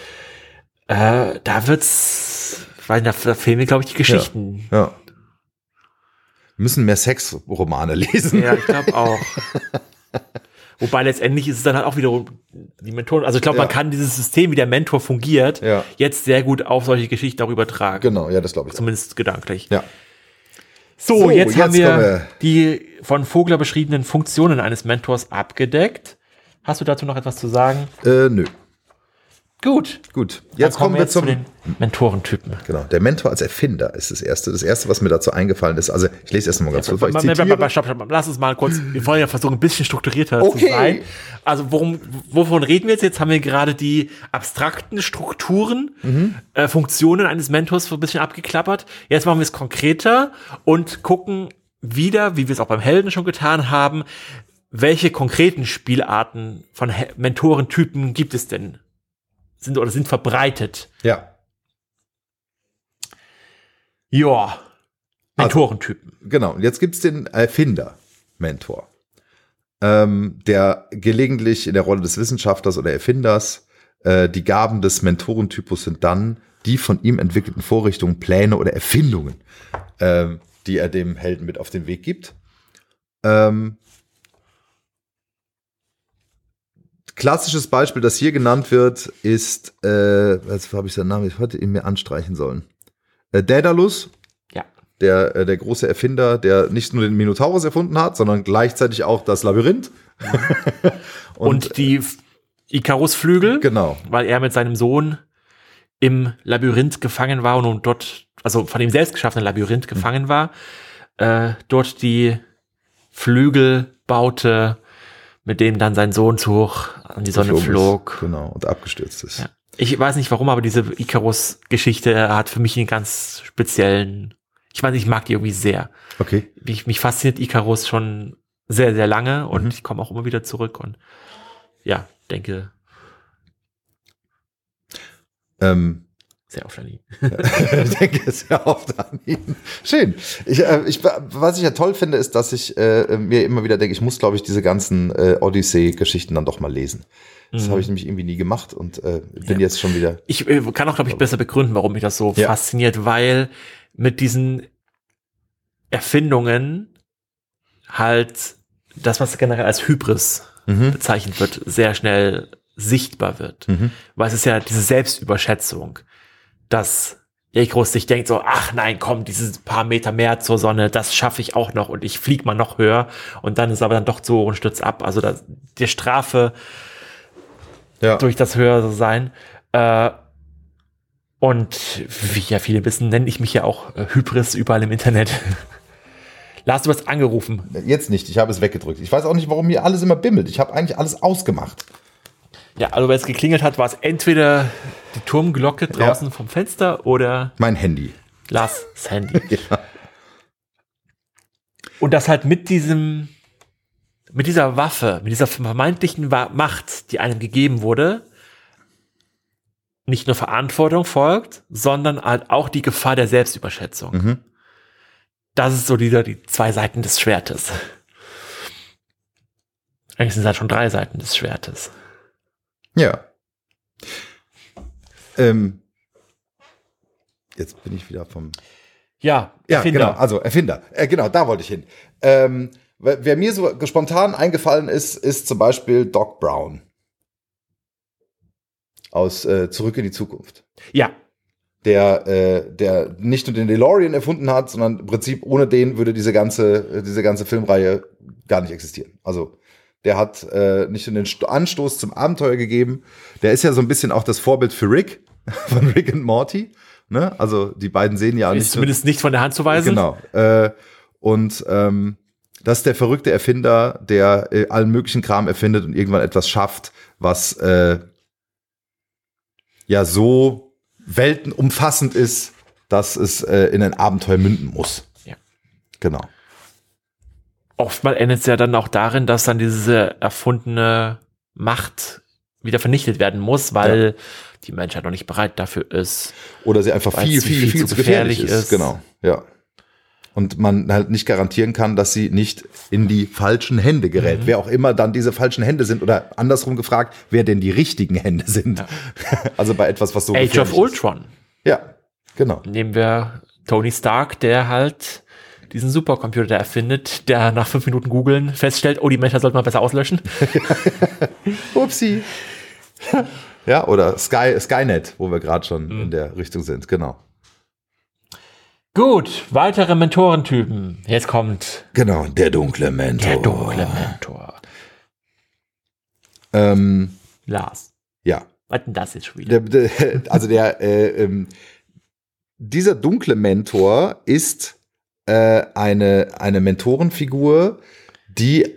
äh, da wird's, weil da, da fehlen mir, glaube ich, die Geschichten. Ja. Wir müssen mehr Sexromane lesen. Ja, ich glaube auch. Wobei letztendlich ist es dann halt auch wiederum die Mentoren. Also ich glaube, Ja. man kann dieses System, wie der Mentor fungiert, Ja. jetzt sehr gut auf solche Geschichten auch übertragen. Genau, ja, das glaube ich. auch. Zumindest gedanklich. Ja. So, So, jetzt, haben jetzt wir, kommen wir- die von Vogler beschriebenen Funktionen eines Mentors abgedeckt. Hast du dazu noch etwas zu sagen? Äh, nö. Gut. Gut. Jetzt Dann kommen wir jetzt zu zum. den Mentorentypen. Genau, der Mentor als Erfinder ist das erste. Das erste, was mir dazu eingefallen ist. Also ich lese erst mal ganz kurz, ich zitiere. stopp, stopp, Lass uns mal kurz, wir wollen ja versuchen, ein bisschen strukturierter Okay. zu sein. Also worum, wovon reden wir jetzt? Jetzt haben wir gerade die abstrakten Strukturen, Mhm. äh, Funktionen eines Mentors so ein bisschen abgeklappert. Jetzt machen wir es konkreter und gucken wieder, wie wir es auch beim Helden schon getan haben, welche konkreten Spielarten von He Mentorentypen gibt es denn? Sind oder sind verbreitet? Ja, Ja. Mentorentypen. genau. Und jetzt gibt's den Erfinder-Mentor, ähm, der gelegentlich in der Rolle des Wissenschaftlers oder Erfinders äh, die Gaben des Mentorentypus sind dann die von ihm entwickelten Vorrichtungen, Pläne oder Erfindungen, ähm, die er dem Helden mit auf den Weg gibt. Ähm, klassisches Beispiel, das hier genannt wird, ist, äh, jetzt habe ich seinen Namen, ich hätte ihn mir anstreichen sollen. Äh, Daedalus, Ja. der, äh, der große Erfinder, der nicht nur den Minotaurus erfunden hat, sondern gleichzeitig auch das Labyrinth. Und, die F- Icarus-Flügel. Genau. weil er mit seinem Sohn im Labyrinth gefangen war und dort, also von ihm selbst geschaffenen Labyrinth gefangen war, äh, dort die Flügel baute, mit denen dann sein Sohn zu hoch an die Sonne flog. Ist, genau, und abgestürzt ist. Ja. Ich weiß nicht warum, aber diese Icarus-Geschichte hat für mich einen ganz speziellen, ich weiß, ich mag die irgendwie sehr. Okay. Mich, mich fasziniert Icarus schon sehr, sehr lange und Mhm. ich komme auch immer wieder zurück und ja, denke Ähm, sehr oft an ihn. ich denke sehr oft an ihn. Schön. Ich, äh, ich, was ich ja toll finde, ist, dass ich äh, mir immer wieder denke, ich muss, glaube ich, diese ganzen äh, Odyssey-Geschichten dann doch mal lesen. Das Mhm. habe ich nämlich irgendwie nie gemacht und äh, bin Ja. jetzt schon wieder. Ich äh, kann auch, glaube ich, besser begründen, warum mich das so Ja. fasziniert, weil mit diesen Erfindungen halt das, was generell als Hybris Mhm. bezeichnet wird, sehr schnell sichtbar wird. Mhm. Weil es ist ja diese Selbstüberschätzung, dass Icarus sich denkt so, ach nein, komm, diese paar Meter mehr zur Sonne, das schaffe ich auch noch und ich flieg mal noch höher und dann ist aber dann doch zu hoch und stürzt ab. Also das, die Strafe Ja. durch das höhere Sein. Äh, und wie ja viele wissen, nenne ich mich ja auch äh, Hybris überall im Internet. Lars, du hast angerufen. Jetzt nicht, ich habe es weggedrückt. Ich weiß auch nicht, warum hier alles immer bimmelt. Ich habe eigentlich alles ausgemacht. Ja, also wenn es geklingelt hat, war es entweder die Turmglocke draußen vom Fenster oder Mein Handy. Lars Handy. Ja. Und das halt mit diesem, mit dieser Waffe, mit dieser vermeintlichen Macht, die einem gegeben wurde, nicht nur Verantwortung folgt, sondern halt auch die Gefahr der Selbstüberschätzung. Mhm. Das ist so wieder die zwei Seiten des Schwertes. Eigentlich sind es halt schon drei Seiten des Schwertes. Ja. Ähm, jetzt bin ich wieder vom. Ja, Ja, Erfinder. genau. Also Erfinder. Äh, genau, da wollte ich hin. Ähm, wer mir so spontan eingefallen ist, ist zum Beispiel Doc Brown aus äh, Zurück in die Zukunft. Ja, Der, äh, der nicht nur den DeLorean erfunden hat, sondern im Prinzip ohne den würde diese ganze, diese ganze Filmreihe gar nicht existieren. Also der hat äh, nicht nur den Sto- Anstoß zum Abenteuer gegeben, der ist ja so ein bisschen auch das Vorbild für Rick von Rick und Morty. Ne? Also die beiden sehen ja ist nicht zumindest nicht von der Hand zu weisen. Genau. Äh, und ähm, das ist der verrückte Erfinder, der äh, allen möglichen Kram erfindet und irgendwann etwas schafft, was äh, ja so weltenumfassend ist, dass es äh, in ein Abenteuer münden muss. Ja. Genau. Oftmal endet es ja dann auch darin, dass dann diese erfundene Macht wieder vernichtet werden muss, weil die Menschheit noch nicht bereit dafür ist. Oder sie einfach viel, sie viel, viel, zu gefährlich, ist. Genau. Ja. Und man halt nicht garantieren kann, dass sie nicht in die falschen Hände gerät. Mhm. Wer auch immer dann diese falschen Hände sind oder andersrum gefragt, wer denn die richtigen Hände sind. Ja. Also bei etwas, was so Age of gefährlich ist. Ultron. Ja, genau. Nehmen wir Tony Stark, der halt diesen Supercomputer der erfindet, der nach fünf Minuten googeln feststellt, oh, die Menschheit sollte man besser auslöschen. Upsi. ja, oder Sky, Skynet, wo wir gerade schon in der Richtung sind, genau. Gut, weitere Mentorentypen. Jetzt kommt Genau, der dunkle Mentor. der dunkle Mentor. Ähm, Lars, ja. was denn das jetzt schon wieder? Der, der, also der, äh, ähm, dieser dunkle Mentor ist äh, eine, eine Mentorenfigur, die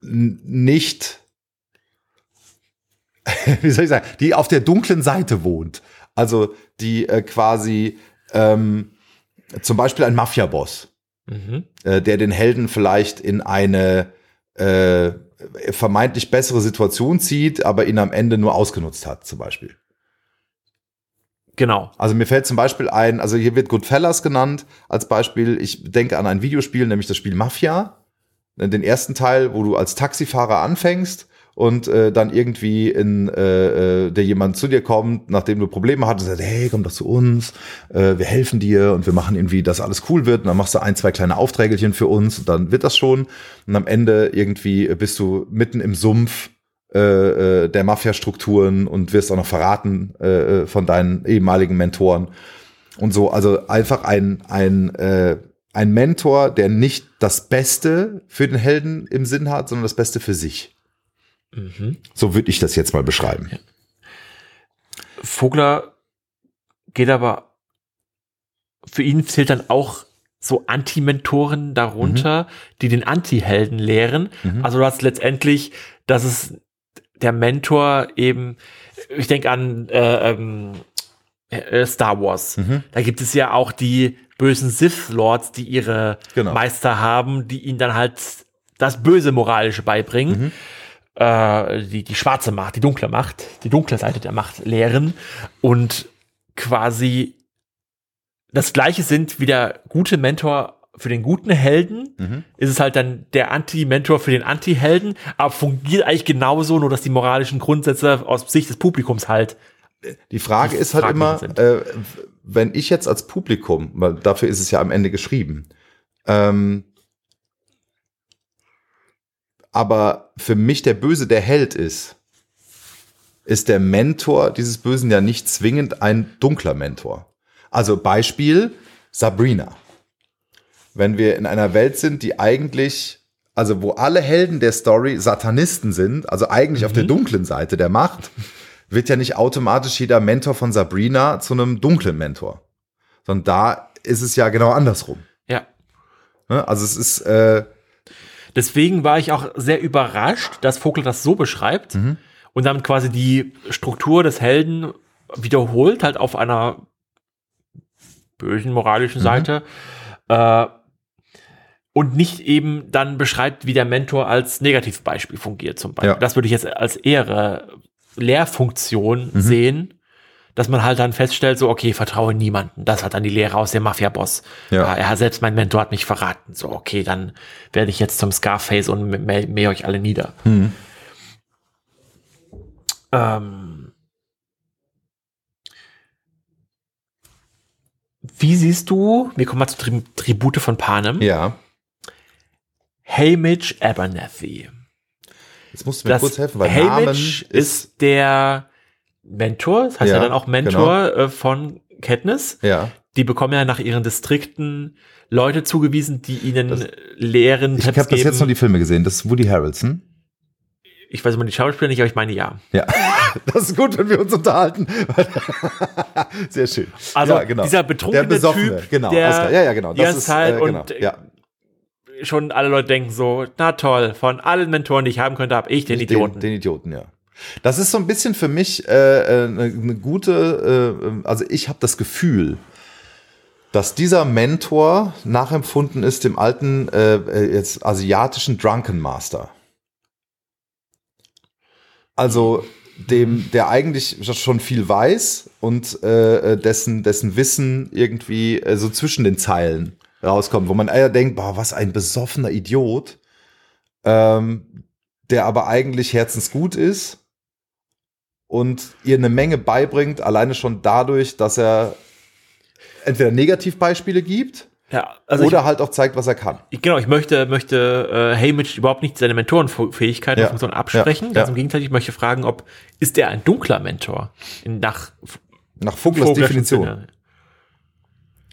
nicht, wie soll ich sagen, die auf der dunklen Seite wohnt. Also die äh, quasi ähm, zum Beispiel ein Mafia-Boss, Mhm. äh, der den Helden vielleicht in eine äh, vermeintlich bessere Situation zieht, aber ihn am Ende nur ausgenutzt hat, zum Beispiel. Genau. Also mir fällt zum Beispiel ein, also hier wird Goodfellas genannt als Beispiel. Ich denke an ein Videospiel, nämlich das Spiel Mafia. Den ersten Teil, wo du als Taxifahrer anfängst und äh, dann irgendwie in äh, äh, der jemand zu dir kommt, nachdem du Probleme hattest, sagt, hey, komm doch zu uns, äh, wir helfen dir und wir machen irgendwie, dass alles cool wird. Und dann machst du ein, zwei kleine Aufträgelchen für uns und dann wird das schon. Und am Ende irgendwie bist du mitten im Sumpf äh, äh, der Mafia-Strukturen und wirst auch noch verraten äh, äh, von deinen ehemaligen Mentoren und so. Also einfach ein, ein, äh, ein Mentor, der nicht das Beste für den Helden im Sinn hat, sondern das Beste für sich. Mhm. So würde ich das jetzt mal beschreiben. Vogler geht aber, für ihn zählt dann auch so Anti-Mentoren darunter, die den Anti-Helden lehren. Mhm. Also du hast letztendlich, dass es der Mentor eben, ich denke an äh, ähm, äh, Star Wars. Mhm. Da gibt es ja auch die bösen Sith-Lords, die ihre Genau. Meister haben, die ihnen dann halt das böse Moralische beibringen. Mhm. Äh, die, die schwarze Macht, die dunkle Macht, die dunkle Seite der Macht lehren und quasi das gleiche sind wie der gute Mentor für den guten Helden, Mhm. ist es halt dann der Anti-Mentor für den Anti-Helden, aber fungiert eigentlich genauso, nur dass die moralischen Grundsätze aus Sicht des Publikums halt Die Frage ist halt immer, äh, wenn ich jetzt als Publikum, weil dafür ist es ja am Ende geschrieben, ähm, aber für mich der Böse der Held ist, ist der Mentor dieses Bösen ja nicht zwingend ein dunkler Mentor. Also Beispiel Sabrina. Wenn wir in einer Welt sind, die eigentlich, also wo alle Helden der Story Satanisten sind, also eigentlich auf der dunklen Seite der Macht, wird ja nicht automatisch jeder Mentor von Sabrina zu einem dunklen Mentor. Sondern da ist es ja genau andersrum. ja. Ne? Also es ist, äh, Deswegen war ich auch sehr überrascht, dass Vogler das so beschreibt Mhm. und dann quasi die Struktur des Helden wiederholt, halt auf einer bösen moralischen Mhm. Seite. Äh, und nicht eben dann beschreibt, wie der Mentor als Negativbeispiel fungiert, zum Beispiel. Ja. Das würde ich jetzt als ehre Lehrfunktion Mhm. sehen, dass man halt dann feststellt, so, okay, vertraue niemanden. Das hat dann die Lehre aus dem Mafia-Boss. Ja. Ja. Er, selbst mein Mentor hat mich verraten. So, okay, dann werde ich jetzt zum Scarface und mäh, mäh euch alle nieder. hm. Ähm, wie siehst du, wir kommen mal zu Tri Tribute von Panem, ja. Hamish Abernathy. Jetzt musst du mir kurz helfen, weil Hamish Namen ist, der Mentor, das heißt ja, Ja, dann auch Mentor äh, von Katniss. ja. Die bekommen ja nach ihren Distrikten Leute zugewiesen, die ihnen Das- lehren, Ich habe das geben. jetzt nur die Filme gesehen. Das ist Woody Harrelson. ich weiß immer die Schauspieler nicht, aber ich meine ja. Ja. Das ist gut, wenn wir uns unterhalten. Sehr schön. Also ja, genau. dieser betrunkene der Besoffene, Typ, genau. der ja, ja, genau. die ganze Zeit genau. und, ja. Schon alle Leute denken so, na toll, von allen Mentoren, die ich haben könnte, habe ich den Idioten. Den, den Idioten, ja. Das ist so ein bisschen für mich äh, äh, eine, eine gute, äh, also ich habe das Gefühl, dass dieser Mentor nachempfunden ist dem alten äh, äh, jetzt asiatischen Drunken Master. Also dem, der eigentlich schon viel weiß und äh, dessen, dessen Wissen irgendwie äh, so zwischen den Zeilen rauskommt, wo man eher denkt, boah, was ein besoffener Idiot, ähm, der aber eigentlich herzensgut ist und ihr eine Menge beibringt, alleine schon dadurch, dass er entweder Negativbeispiele gibt Ja, also Oder halt auch zeigt, was er kann. ich, genau, ich möchte, möchte äh, Haymitch überhaupt nicht seine Mentorenfähigkeiten Ja. Funktion absprechen. Ja. Ganz Ja. im Gegenteil, ich möchte fragen, ob ist er ein dunkler Mentor? In, nach Nach Voglers Definition. Sinne.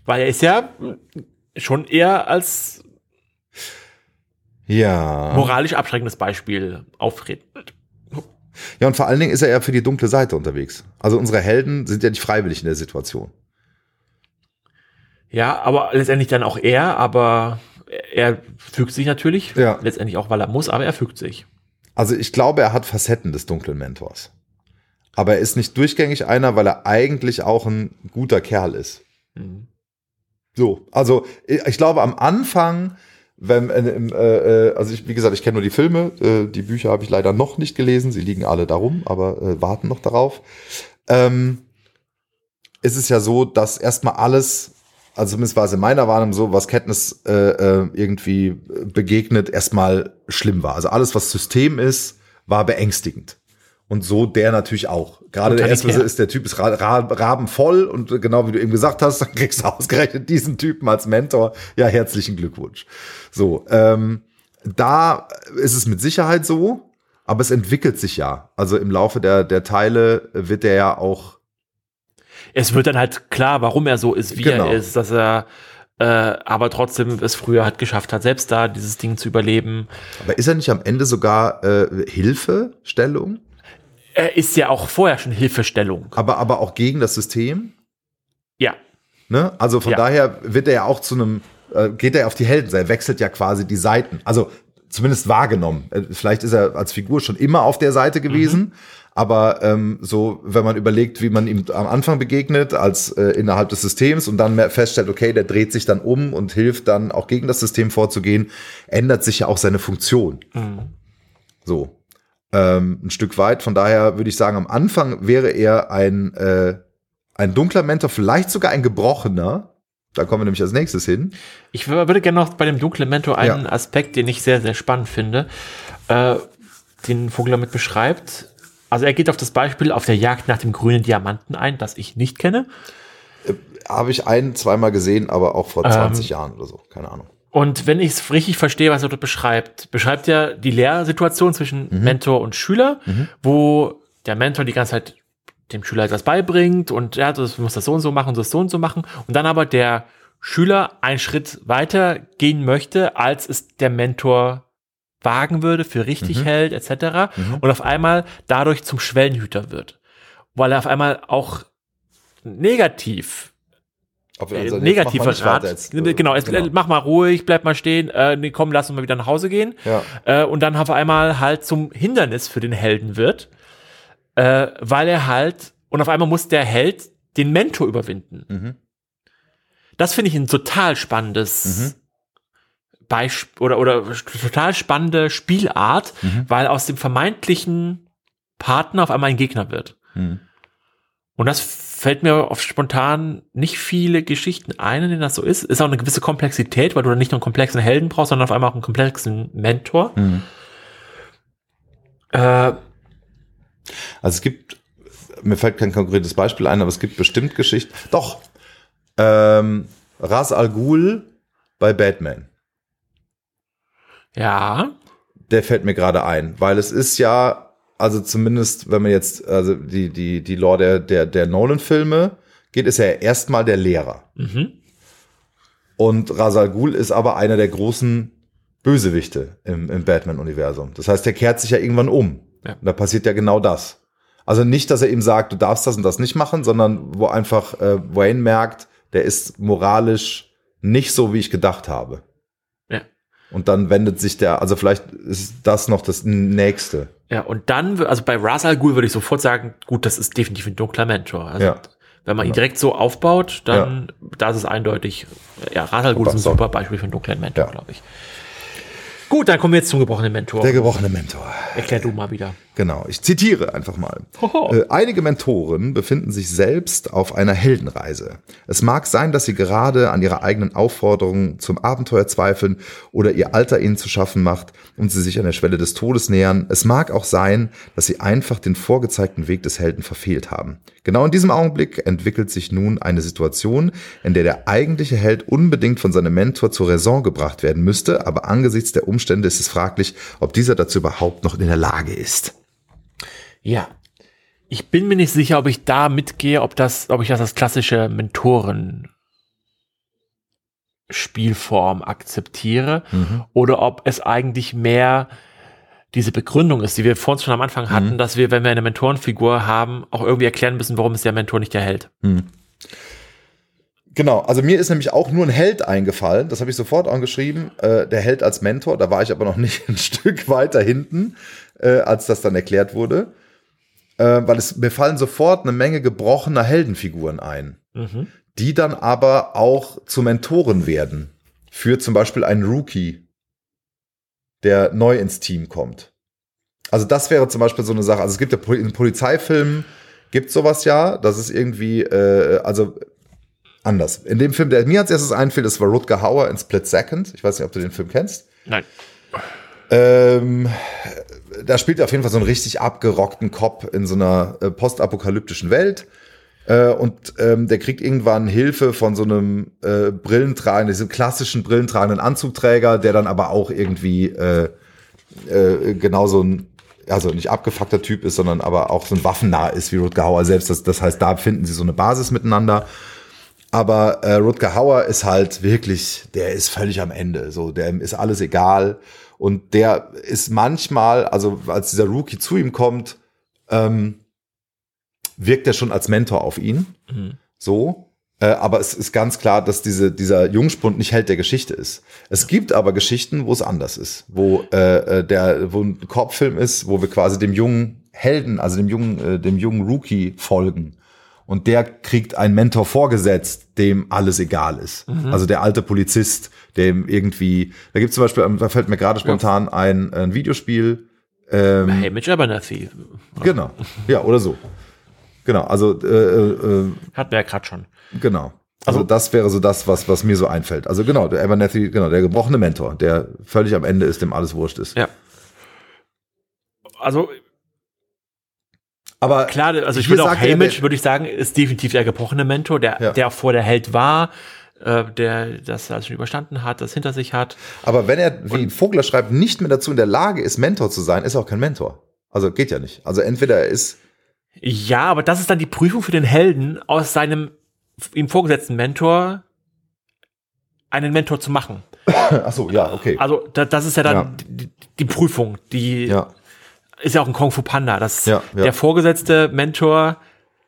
Weil er ist ja schon eher als Ja. moralisch abschreckendes Beispiel auftritt. Ja, und vor allen Dingen ist er ja für die dunkle Seite unterwegs. Also unsere Helden sind ja nicht freiwillig in der Situation. Ja, aber letztendlich dann auch er, aber er fügt sich natürlich. Ja. Letztendlich auch, weil er muss, aber er fügt sich. Also ich glaube, er hat Facetten des dunklen Mentors. Aber er ist nicht durchgängig einer, weil er eigentlich auch ein guter Kerl ist. Mhm. So, also ich ich glaube am Anfang, wenn, äh, äh, äh, also ich, wie gesagt, ich kenne nur die Filme, äh, die Bücher habe ich leider noch nicht gelesen, sie liegen alle darum, aber äh, warten noch darauf. Ähm, ist es ja so, dass erstmal alles, also zumindest war es in meiner Wahrnehmung so, was Katniss äh, äh, irgendwie begegnet, erstmal schlimm war. Also alles, was System ist, war beängstigend. Und so der natürlich auch. Gerade der erste ist der Typ ist ra ra rabenvoll und genau wie du eben gesagt hast, dann kriegst du ausgerechnet diesen Typen als Mentor. Ja, herzlichen Glückwunsch. So, ähm, da ist es mit Sicherheit so, aber es entwickelt sich ja. Also im Laufe der, der Teile wird der ja auch Es wird dann halt klar, warum er so ist, wie Genau. er ist, dass er äh, aber trotzdem es früher hat geschafft hat, selbst da dieses Ding zu überleben. Aber ist er nicht am Ende sogar äh, Hilfestellung, Er ist ja auch vorher schon Hilfestellung. aber, aber auch gegen das System? Ja. Ne? Also von Ja. daher wird er ja auch zu einem, äh, geht er auf die Heldenseite, wechselt ja quasi die Seiten. Also zumindest wahrgenommen. Äh, Vielleicht ist er als Figur schon immer auf der Seite gewesen. Aber ähm, so, wenn man überlegt, wie man ihm am Anfang begegnet, als äh, innerhalb des Systems und dann feststellt, okay, der dreht sich dann um und hilft dann auch gegen das System vorzugehen, ändert sich ja auch seine Funktion. So. Ähm, ein Stück weit. Von daher würde ich sagen, am Anfang wäre er ein, äh, ein dunkler Mentor, vielleicht sogar ein gebrochener. Da kommen wir nämlich als nächstes hin. Ich wür- würde gerne noch bei dem dunklen Mentor einen Ja. Aspekt, den ich sehr, sehr spannend finde, äh, den Vogel damit beschreibt. Also er geht auf das Beispiel auf der Jagd nach dem grünen Diamanten ein, das ich nicht kenne. Habe ich ein, zweimal gesehen, aber auch vor Ähm. 20 Jahren oder so. Keine Ahnung. Und wenn ich es richtig verstehe, was er dort beschreibt, beschreibt er die Lehrsituation zwischen Mentor und Schüler, wo der Mentor die ganze Zeit dem Schüler etwas beibringt und ja, du musst das so und so machen, das so und so machen. Und dann aber der Schüler einen Schritt weiter gehen möchte, als es der Mentor wagen würde, für richtig hält, etc. Und auf einmal dadurch zum Schwellenhüter wird. Weil er auf einmal auch negativ Auf, äh, also jetzt negative mach mal nicht Rat. jetzt. äh, genau, jetzt, äh, mach mal ruhig, bleib mal stehen, äh, nee, komm, lass uns mal wieder nach Hause gehen. Ja. Äh, und dann auf einmal halt zum Hindernis für den Helden wird, äh, weil er halt, und auf einmal muss der Held den Mentor überwinden. Mhm. Das finde ich ein total spannendes Mhm. Beispiel oder, oder total spannende Spielart, Mhm. weil aus dem vermeintlichen Partner auf einmal ein Gegner wird. Mhm. Und das fällt mir auf spontan nicht viele Geschichten ein, in denen das so ist. Ist auch eine gewisse Komplexität, weil du dann nicht nur einen komplexen Helden brauchst, sondern auf einmal auch einen komplexen Mentor. Mhm. Äh, Also es gibt, mir fällt kein konkretes Beispiel ein, aber es gibt bestimmt Geschichten. Doch, ähm, Ras Al Ghul bei Batman. ja, Der fällt mir gerade ein, weil es ist ja, also zumindest, wenn man jetzt, also die, die, die Lore der, der, der Nolan-Filme geht, ist ja erstmal der Lehrer. mhm. Und Ra's al Ghul ist aber einer der großen Bösewichte im, im Batman-Universum. Das heißt, der kehrt sich ja irgendwann um. Ja. Und da passiert ja genau das. Also nicht, dass er ihm sagt, du darfst das und das nicht machen, sondern wo einfach äh, Wayne merkt, der ist moralisch nicht so, wie ich gedacht habe. Ja. Und dann wendet sich der, also vielleicht ist das noch das nächste. Ja, und dann, also bei Ra's al Ghul würde ich sofort sagen, gut, das ist definitiv ein dunkler Mentor. Also, Ja. Wenn man ihn direkt so aufbaut, dann, da ist es eindeutig, ja, Ra's al Ghul ist ein Super, super Beispiel für einen dunklen Mentor, Ja. glaube ich. Gut, dann kommen wir jetzt zum gebrochenen Mentor. Der gebrochene Mentor. Erklär du mal wieder. Genau, ich zitiere einfach mal. Äh, einige Mentoren befinden sich selbst auf einer Heldenreise. Es mag sein, dass sie gerade an ihrer eigenen Aufforderung zum Abenteuer zweifeln oder ihr Alter ihnen zu schaffen macht und sie sich an der Schwelle des Todes nähern. Es mag auch sein, dass sie einfach den vorgezeigten Weg des Helden verfehlt haben. Genau in diesem Augenblick entwickelt sich nun eine Situation, in der der eigentliche Held unbedingt von seinem Mentor zur Raison gebracht werden müsste, aber angesichts der Umstände ist es fraglich, ob dieser dazu überhaupt noch in der Lage ist. Ja. Ich bin mir nicht sicher, ob ich da mitgehe, ob das, ob ich das als klassische Mentoren Spielform akzeptiere oder ob es eigentlich mehr diese Begründung ist, die wir vorhin schon am Anfang hatten, dass wir, wenn wir eine Mentorenfigur haben, auch irgendwie erklären müssen, warum es der Mentor nicht erhält. Genau, also mir ist nämlich auch nur ein Held eingefallen, das habe ich sofort angeschrieben, äh, der Held als Mentor, da war ich aber noch nicht ein Stück weiter hinten, äh, als das dann erklärt wurde, äh, weil es mir fallen sofort eine Menge gebrochener Heldenfiguren ein, die dann aber auch zu Mentoren werden, für zum Beispiel einen Rookie, der neu ins Team kommt. Also das wäre zum Beispiel so eine Sache, also es gibt ja in Polizeifilmen, gibt sowas ja, das ist irgendwie, äh, also anders. In dem Film, der mir als erstes einfiel, das war Rutger Hauer in Split Second. Ich weiß nicht, ob du den Film kennst. Nein. Ähm, da spielt er auf jeden Fall so einen richtig abgerockten Cop in so einer äh, postapokalyptischen Welt. Äh, und ähm, der kriegt irgendwann Hilfe von so einem äh, Brillentragenden, diesem klassischen Brillentragenden Anzugträger, der dann aber auch irgendwie äh, äh, genauso ein, also nicht abgefuckter Typ ist, sondern aber auch so ein waffennah ist wie Rutger Hauer selbst. Das, das heißt, da finden sie so eine Basis miteinander. Aber äh, Rutger Hauer ist halt wirklich, der ist völlig am Ende. So, dem ist alles egal. Und der ist manchmal, also als dieser Rookie zu ihm kommt, ähm, wirkt er schon als Mentor auf ihn. So. Äh, aber es ist ganz klar, dass diese, dieser Jungspund nicht Held der Geschichte ist. Es gibt aber Geschichten, wo es anders ist, wo äh, äh, der, wo ein Korbfilm ist, wo wir quasi dem jungen Helden, also dem jungen, äh, dem jungen Rookie folgen. Und der kriegt einen Mentor vorgesetzt, dem alles egal ist. Also der alte Polizist, dem irgendwie, da gibt es zum Beispiel, da fällt mir gerade spontan ein, ein Videospiel, ähm, Hey, Mitch Abernathy. genau, ja, oder so. Genau, also äh, äh, Hatten wir ja gerade schon. Genau. Also, Also- das wäre so das, was, was mir so einfällt. Also genau, der Abernathy, genau, der gebrochene Mentor, der völlig am Ende ist, dem alles wurscht ist. Ja. Also Aber klar, also ich würde auch der- würde ich sagen, ist definitiv der gebrochene Mentor, der, Ja. der auch vor der Held war, äh, der das alles schon überstanden hat, das hinter sich hat. aber wenn er, wie Vogler schreibt, nicht mehr dazu in der Lage ist, Mentor zu sein, ist er auch kein Mentor. Also geht ja nicht. Also entweder er ist, Ja, aber das ist dann die Prüfung für den Helden, aus seinem ihm vorgesetzten Mentor einen Mentor zu machen. ach so, ja, okay. Also da, das ist ja dann Ja. die, die Prüfung, die Ja, ist ja auch ein Kung Fu Panda. Das Ja, ja. der vorgesetzte Mentor,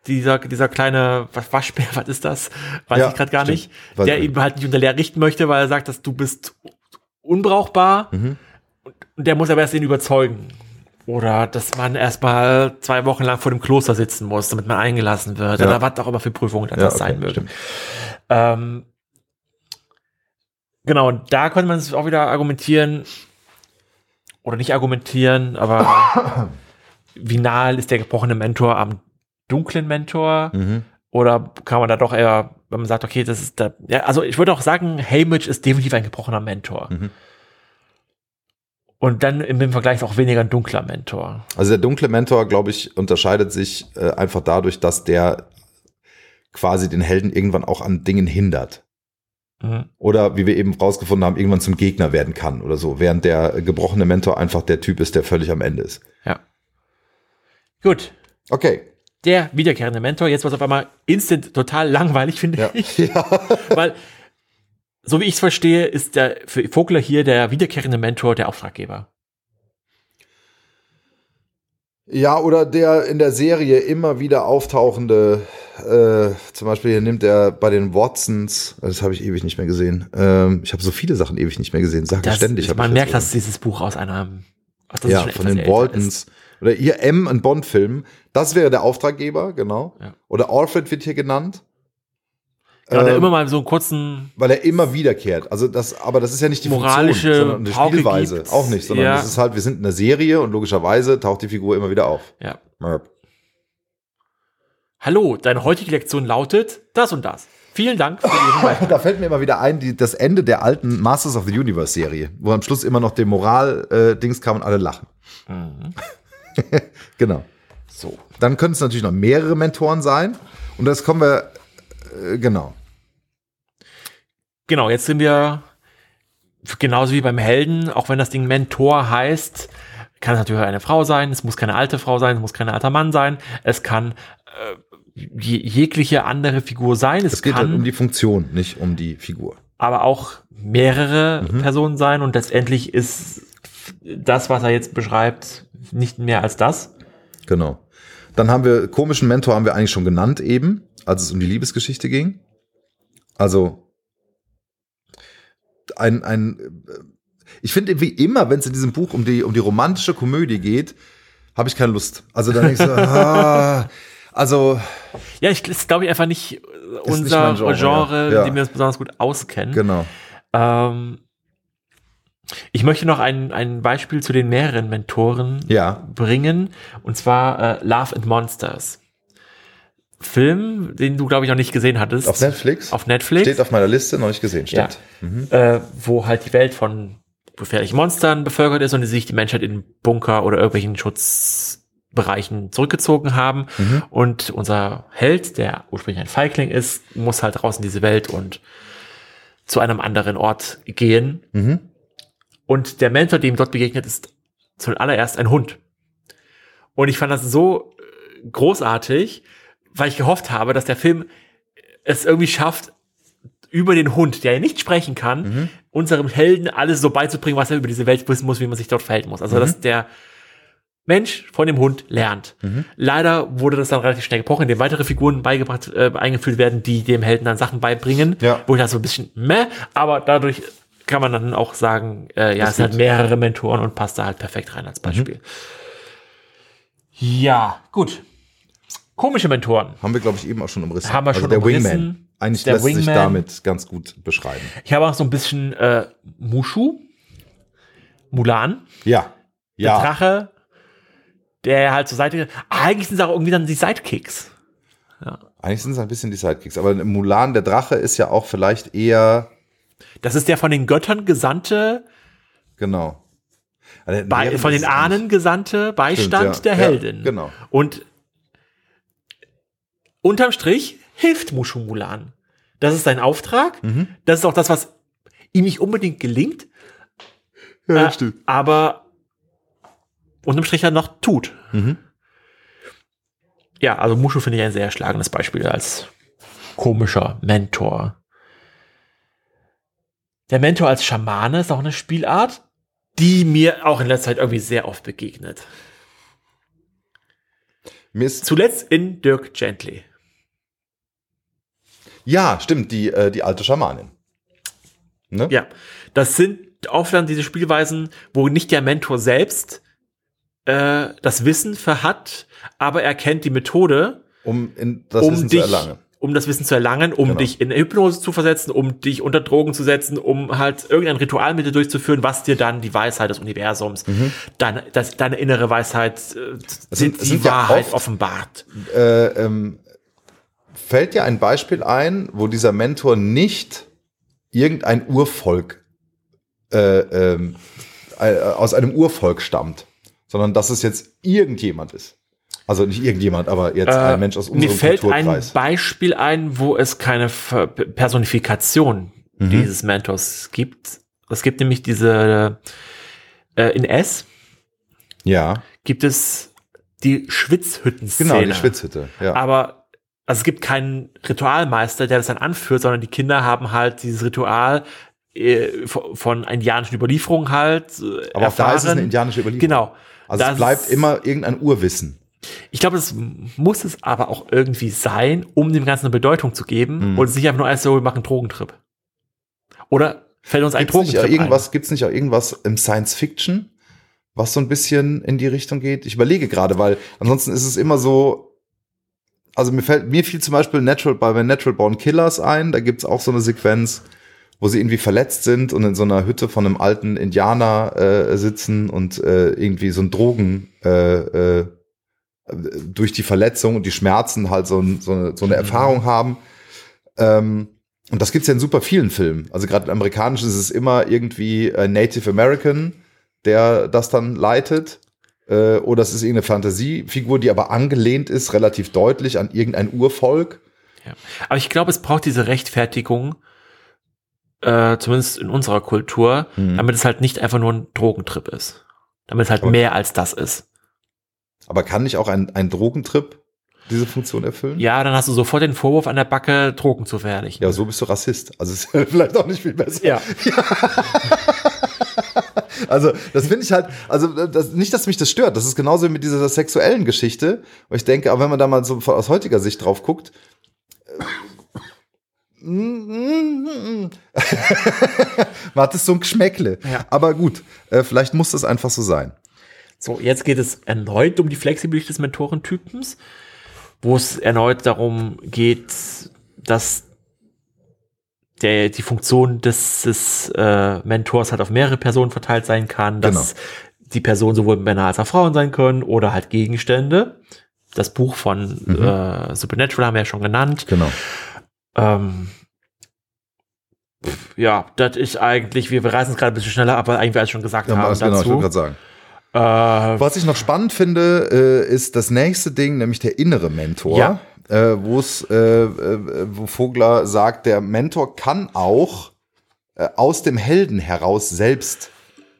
dieser dieser kleine was Waschbär, was ist das? Weiß Ja, ich gerade gar stimmt. nicht. Der ihm halt nicht unter Lehr richten möchte, weil er sagt, dass du bist unbrauchbar. Mhm. Und der muss aber erst ihn überzeugen. Oder dass man erstmal zwei Wochen lang vor dem Kloster sitzen muss, damit man eingelassen wird. Ja. Oder was auch immer für Prüfungen dann das okay, sein mögen. stimmt. Ähm, genau, da konnte man es auch wieder argumentieren, oder nicht argumentieren, aber wie nahe ist der gebrochene Mentor am dunklen Mentor? Mhm. Oder kann man da doch eher, wenn man sagt, okay, das ist da, ja, also ich würde auch sagen, Haymitch ist definitiv ein gebrochener Mentor. Mhm. Und dann im Vergleich auch weniger ein dunkler Mentor. Also der dunkle Mentor, glaube ich, unterscheidet sich äh, einfach dadurch, dass der quasi den Helden irgendwann auch an Dingen hindert. Mhm. Oder wie wir eben rausgefunden haben, irgendwann zum Gegner werden kann oder so, während der gebrochene Mentor einfach der Typ ist, der völlig am Ende ist. Ja. Gut. Okay. Der wiederkehrende Mentor, jetzt was auf einmal instant total langweilig, finde Ja. ich. ja. Weil, so wie ich es verstehe, ist der für Vogler hier der wiederkehrende Mentor der Auftraggeber. Ja, oder der in der Serie immer wieder auftauchende, äh, zum Beispiel hier nimmt er bei den Watsons, das habe ich ewig nicht mehr gesehen. Ähm, ich habe so viele Sachen ewig nicht mehr gesehen, sage ich Das, ständig. hab man merkt, dass dieses Buch aus einer ist ja, von den Waltons. ist. Oder hier M, ein Bond-Film. Das wäre der Auftraggeber, genau. Ja. Oder Alfred wird hier genannt. Ja, der Ähm, immer mal so einen kurzen, weil er immer wiederkehrt. Also das, aber das ist ja nicht die Moralische Funktion, sondern Pauke Spielweise. gibt. Auch nicht, sondern Ja. das ist halt, wir sind in einer Serie und logischerweise taucht die Figur immer wieder auf. ja. Merp. Hallo, deine heutige Lektion lautet das und das. Vielen Dank für Ihren. Da fällt mir immer wieder ein, die, das Ende der alten Masters of the Universe Serie, wo am Schluss immer noch der Moral-Dings kam und alle lachen. genau. So. Dann können es natürlich noch mehrere Mentoren sein. Und das kommen wir, äh, genau. Genau, jetzt sind wir genauso wie beim Helden, auch wenn das Ding Mentor heißt, kann es natürlich eine Frau sein, es muss keine alte Frau sein, es muss kein alter Mann sein, es kann äh, je, jegliche andere Figur sein, es, Es geht kann halt um die Funktion, nicht um die Figur. aber auch mehrere Mhm. Personen sein und letztendlich ist das, was er jetzt beschreibt, nicht mehr als das. Genau. Dann haben wir, komischen Mentor haben wir eigentlich schon genannt eben, als es um die Liebesgeschichte ging. Also ein, ein äh, ich finde wie immer, wenn es in diesem Buch um die, um die romantische Komödie geht, habe ich keine Lust. Also dann denke ich so, ah, also Ja, ich glaube ich einfach nicht äh, unser mein Genre, Genre, ja. Dem wir uns besonders gut auskennen. genau. Ähm, ich möchte noch ein, ein Beispiel zu den mehreren Mentoren Ja. bringen, und zwar äh, Love and Monsters. Film, den du, glaube ich, noch nicht gesehen hattest. Auf Netflix? Auf Netflix. Steht auf meiner Liste, noch nicht gesehen, ja. stimmt. Äh, wo halt die Welt von gefährlichen Monstern bevölkert ist und die sich die Menschheit in Bunker oder irgendwelchen Schutzbereichen zurückgezogen haben. Mhm. Und unser Held, der ursprünglich ein Feigling ist, muss halt raus in diese Welt und zu einem anderen Ort gehen. Mhm. Und der Mentor, dem dort begegnet, ist zuallererst ein Hund. Und ich fand das so äh, großartig, weil ich gehofft habe, dass der Film es irgendwie schafft, über den Hund, der ja nicht sprechen kann, Mhm. unserem Helden alles so beizubringen, was er über diese Welt wissen muss, wie man sich dort verhalten muss. Also, Mhm. dass der Mensch von dem Hund lernt. Mhm. Leider wurde das dann relativ schnell gebrochen, indem weitere Figuren beigebracht, äh, eingeführt werden, die dem Helden dann Sachen beibringen, Ja. wo ich das so ein bisschen meh, aber dadurch kann man dann auch sagen, äh, ja, Das es sind halt geht. mehrere Mentoren und passt da halt perfekt rein als Beispiel. Mhm. Ja, gut. Komische Mentoren. Haben wir, glaube ich, eben auch schon umrissen. Haben wir also schon der umrissen. Wingman. Eigentlich Der lässt sich Wingman. damit ganz gut beschreiben. Ich habe auch so ein bisschen äh, Mushu, Mulan, Ja. der Ja. Drache, der halt zur Seite. Eigentlich sind es auch irgendwie dann die Sidekicks. Eigentlich sind es ein bisschen die Sidekicks. Aber Mulan, der Drache, ist ja auch vielleicht eher, Das ist der von den Göttern gesandte, genau. Also, bei, von den Ahnen gesandte Beistand Stimmt, ja. der Ja, Heldin. genau. Und unterm Strich hilft Mushu Mulan. Das ist sein Auftrag. Mhm. Das ist auch das, was ihm nicht unbedingt gelingt. Ja, äh, stimmt. aber unterm Strich halt noch tut. Mhm. Ja, also Mushu finde ich ein sehr schlagendes Beispiel als komischer Mentor. Der Mentor als Schamane ist auch eine Spielart, die mir auch in letzter Zeit irgendwie sehr oft begegnet. Mir ist, Zuletzt in Dirk Gently. Ja, stimmt, die, äh, die alte Schamanin. Ne? Ja, das sind oft dann diese Spielweisen, wo nicht der Mentor selbst äh, das Wissen verhat, aber er kennt die Methode, Um in das um Wissen dich, zu erlangen. um das Wissen zu erlangen, um Genau. dich in Hypnose zu versetzen, um dich unter Drogen zu setzen, um halt irgendein Ritual mit dir durchzuführen, was dir dann die Weisheit des Universums, deine, das, deine innere Weisheit, äh, Es sind- die, sind die ja Wahrheit oft- offenbart. Äh, ähm, fällt dir ein Beispiel ein, wo dieser Mentor nicht irgendein Urvolk äh, ähm, äh, aus einem Urvolk stammt, sondern dass es jetzt irgendjemand ist. Also nicht irgendjemand, aber jetzt ein Mensch aus Äh, Mir unserem fällt ein. Beispiel ein, wo es keine Ver Personifikation Mhm. dieses Mentors gibt. Es gibt nämlich diese äh, in S Ja, gibt es die Schwitzhütten-Szene. genau, die Schwitzhütte. Ja. Aber also es gibt keinen Ritualmeister, der das dann anführt, sondern die Kinder haben halt dieses Ritual äh, von indianischen Überlieferungen halt äh, aber auch da ist es eine erfahren. indianische Überlieferung. Genau. Also Das- es bleibt immer irgendein Urwissen. Ich glaube, das muss es aber auch irgendwie sein, um dem Ganzen eine Bedeutung zu geben Mhm. und es nicht einfach nur als so, wir machen einen Drogentrip. Oder fällt uns ein Gibt's nicht auch Drogentrip irgendwas, gibt's nicht auch irgendwas im Science Fiction, was so ein bisschen in die Richtung geht? Ich überlege gerade, weil ansonsten ist es immer so, also mir fällt, mir fiel zum Beispiel Natural, bei Natural Born Killers ein, da gibt's auch so eine Sequenz, wo sie irgendwie verletzt sind und in so einer Hütte von einem alten Indianer äh, sitzen und äh, irgendwie so ein Drogen äh, äh, durch die Verletzung und die Schmerzen halt so, ein, so, eine, so eine Erfahrung haben. Ähm, und das gibt's ja in super vielen Filmen. Also gerade im Amerikanischen ist es immer irgendwie äh, Native American, der das dann leitet. Äh, oder es ist irgendeine Fantasiefigur, die aber angelehnt ist, relativ deutlich an irgendein Urvolk. Ja. Aber ich glaube, es braucht diese Rechtfertigung, äh, zumindest in unserer Kultur, Mhm. damit es halt nicht einfach nur ein Drogentrip ist. Damit es halt Aber- mehr als das ist. Aber kann nicht auch ein, ein Drogentrip diese Funktion erfüllen? Ja, dann hast du sofort den Vorwurf an der Backe, Drogen zu verherrlichen. Ja, so bist du Rassist. Also ist ja vielleicht auch nicht viel besser. Ja. Also, das finde ich halt, also das, nicht, dass mich das stört. Das ist genauso wie mit dieser sexuellen Geschichte. Und ich denke, aber wenn man da mal so aus heutiger Sicht drauf guckt, äh, man hat es so ein Geschmäckle. Ja. Aber gut, äh, vielleicht muss das einfach so sein. So, jetzt geht es erneut um die Flexibilität des Mentorentypens, wo es erneut darum geht, dass der, die Funktion des, des äh, Mentors halt auf mehrere Personen verteilt sein kann, dass die Personen sowohl Männer als auch Frauen sein können oder halt Gegenstände. Das Buch von äh, Supernatural haben wir ja schon genannt. Genau. Ähm, ja, das ist eigentlich, wir, wir reißen es gerade ein bisschen schneller, aber eigentlich, wir schon gesagt Ja, haben das genau, ich dazu. wollte gerade sagen. äh, Was ich noch spannend finde, äh, ist das nächste Ding, nämlich der innere Mentor. Ja. Äh, wo es, äh, äh, wo Vogler sagt, der Mentor kann auch äh, aus dem Helden heraus selbst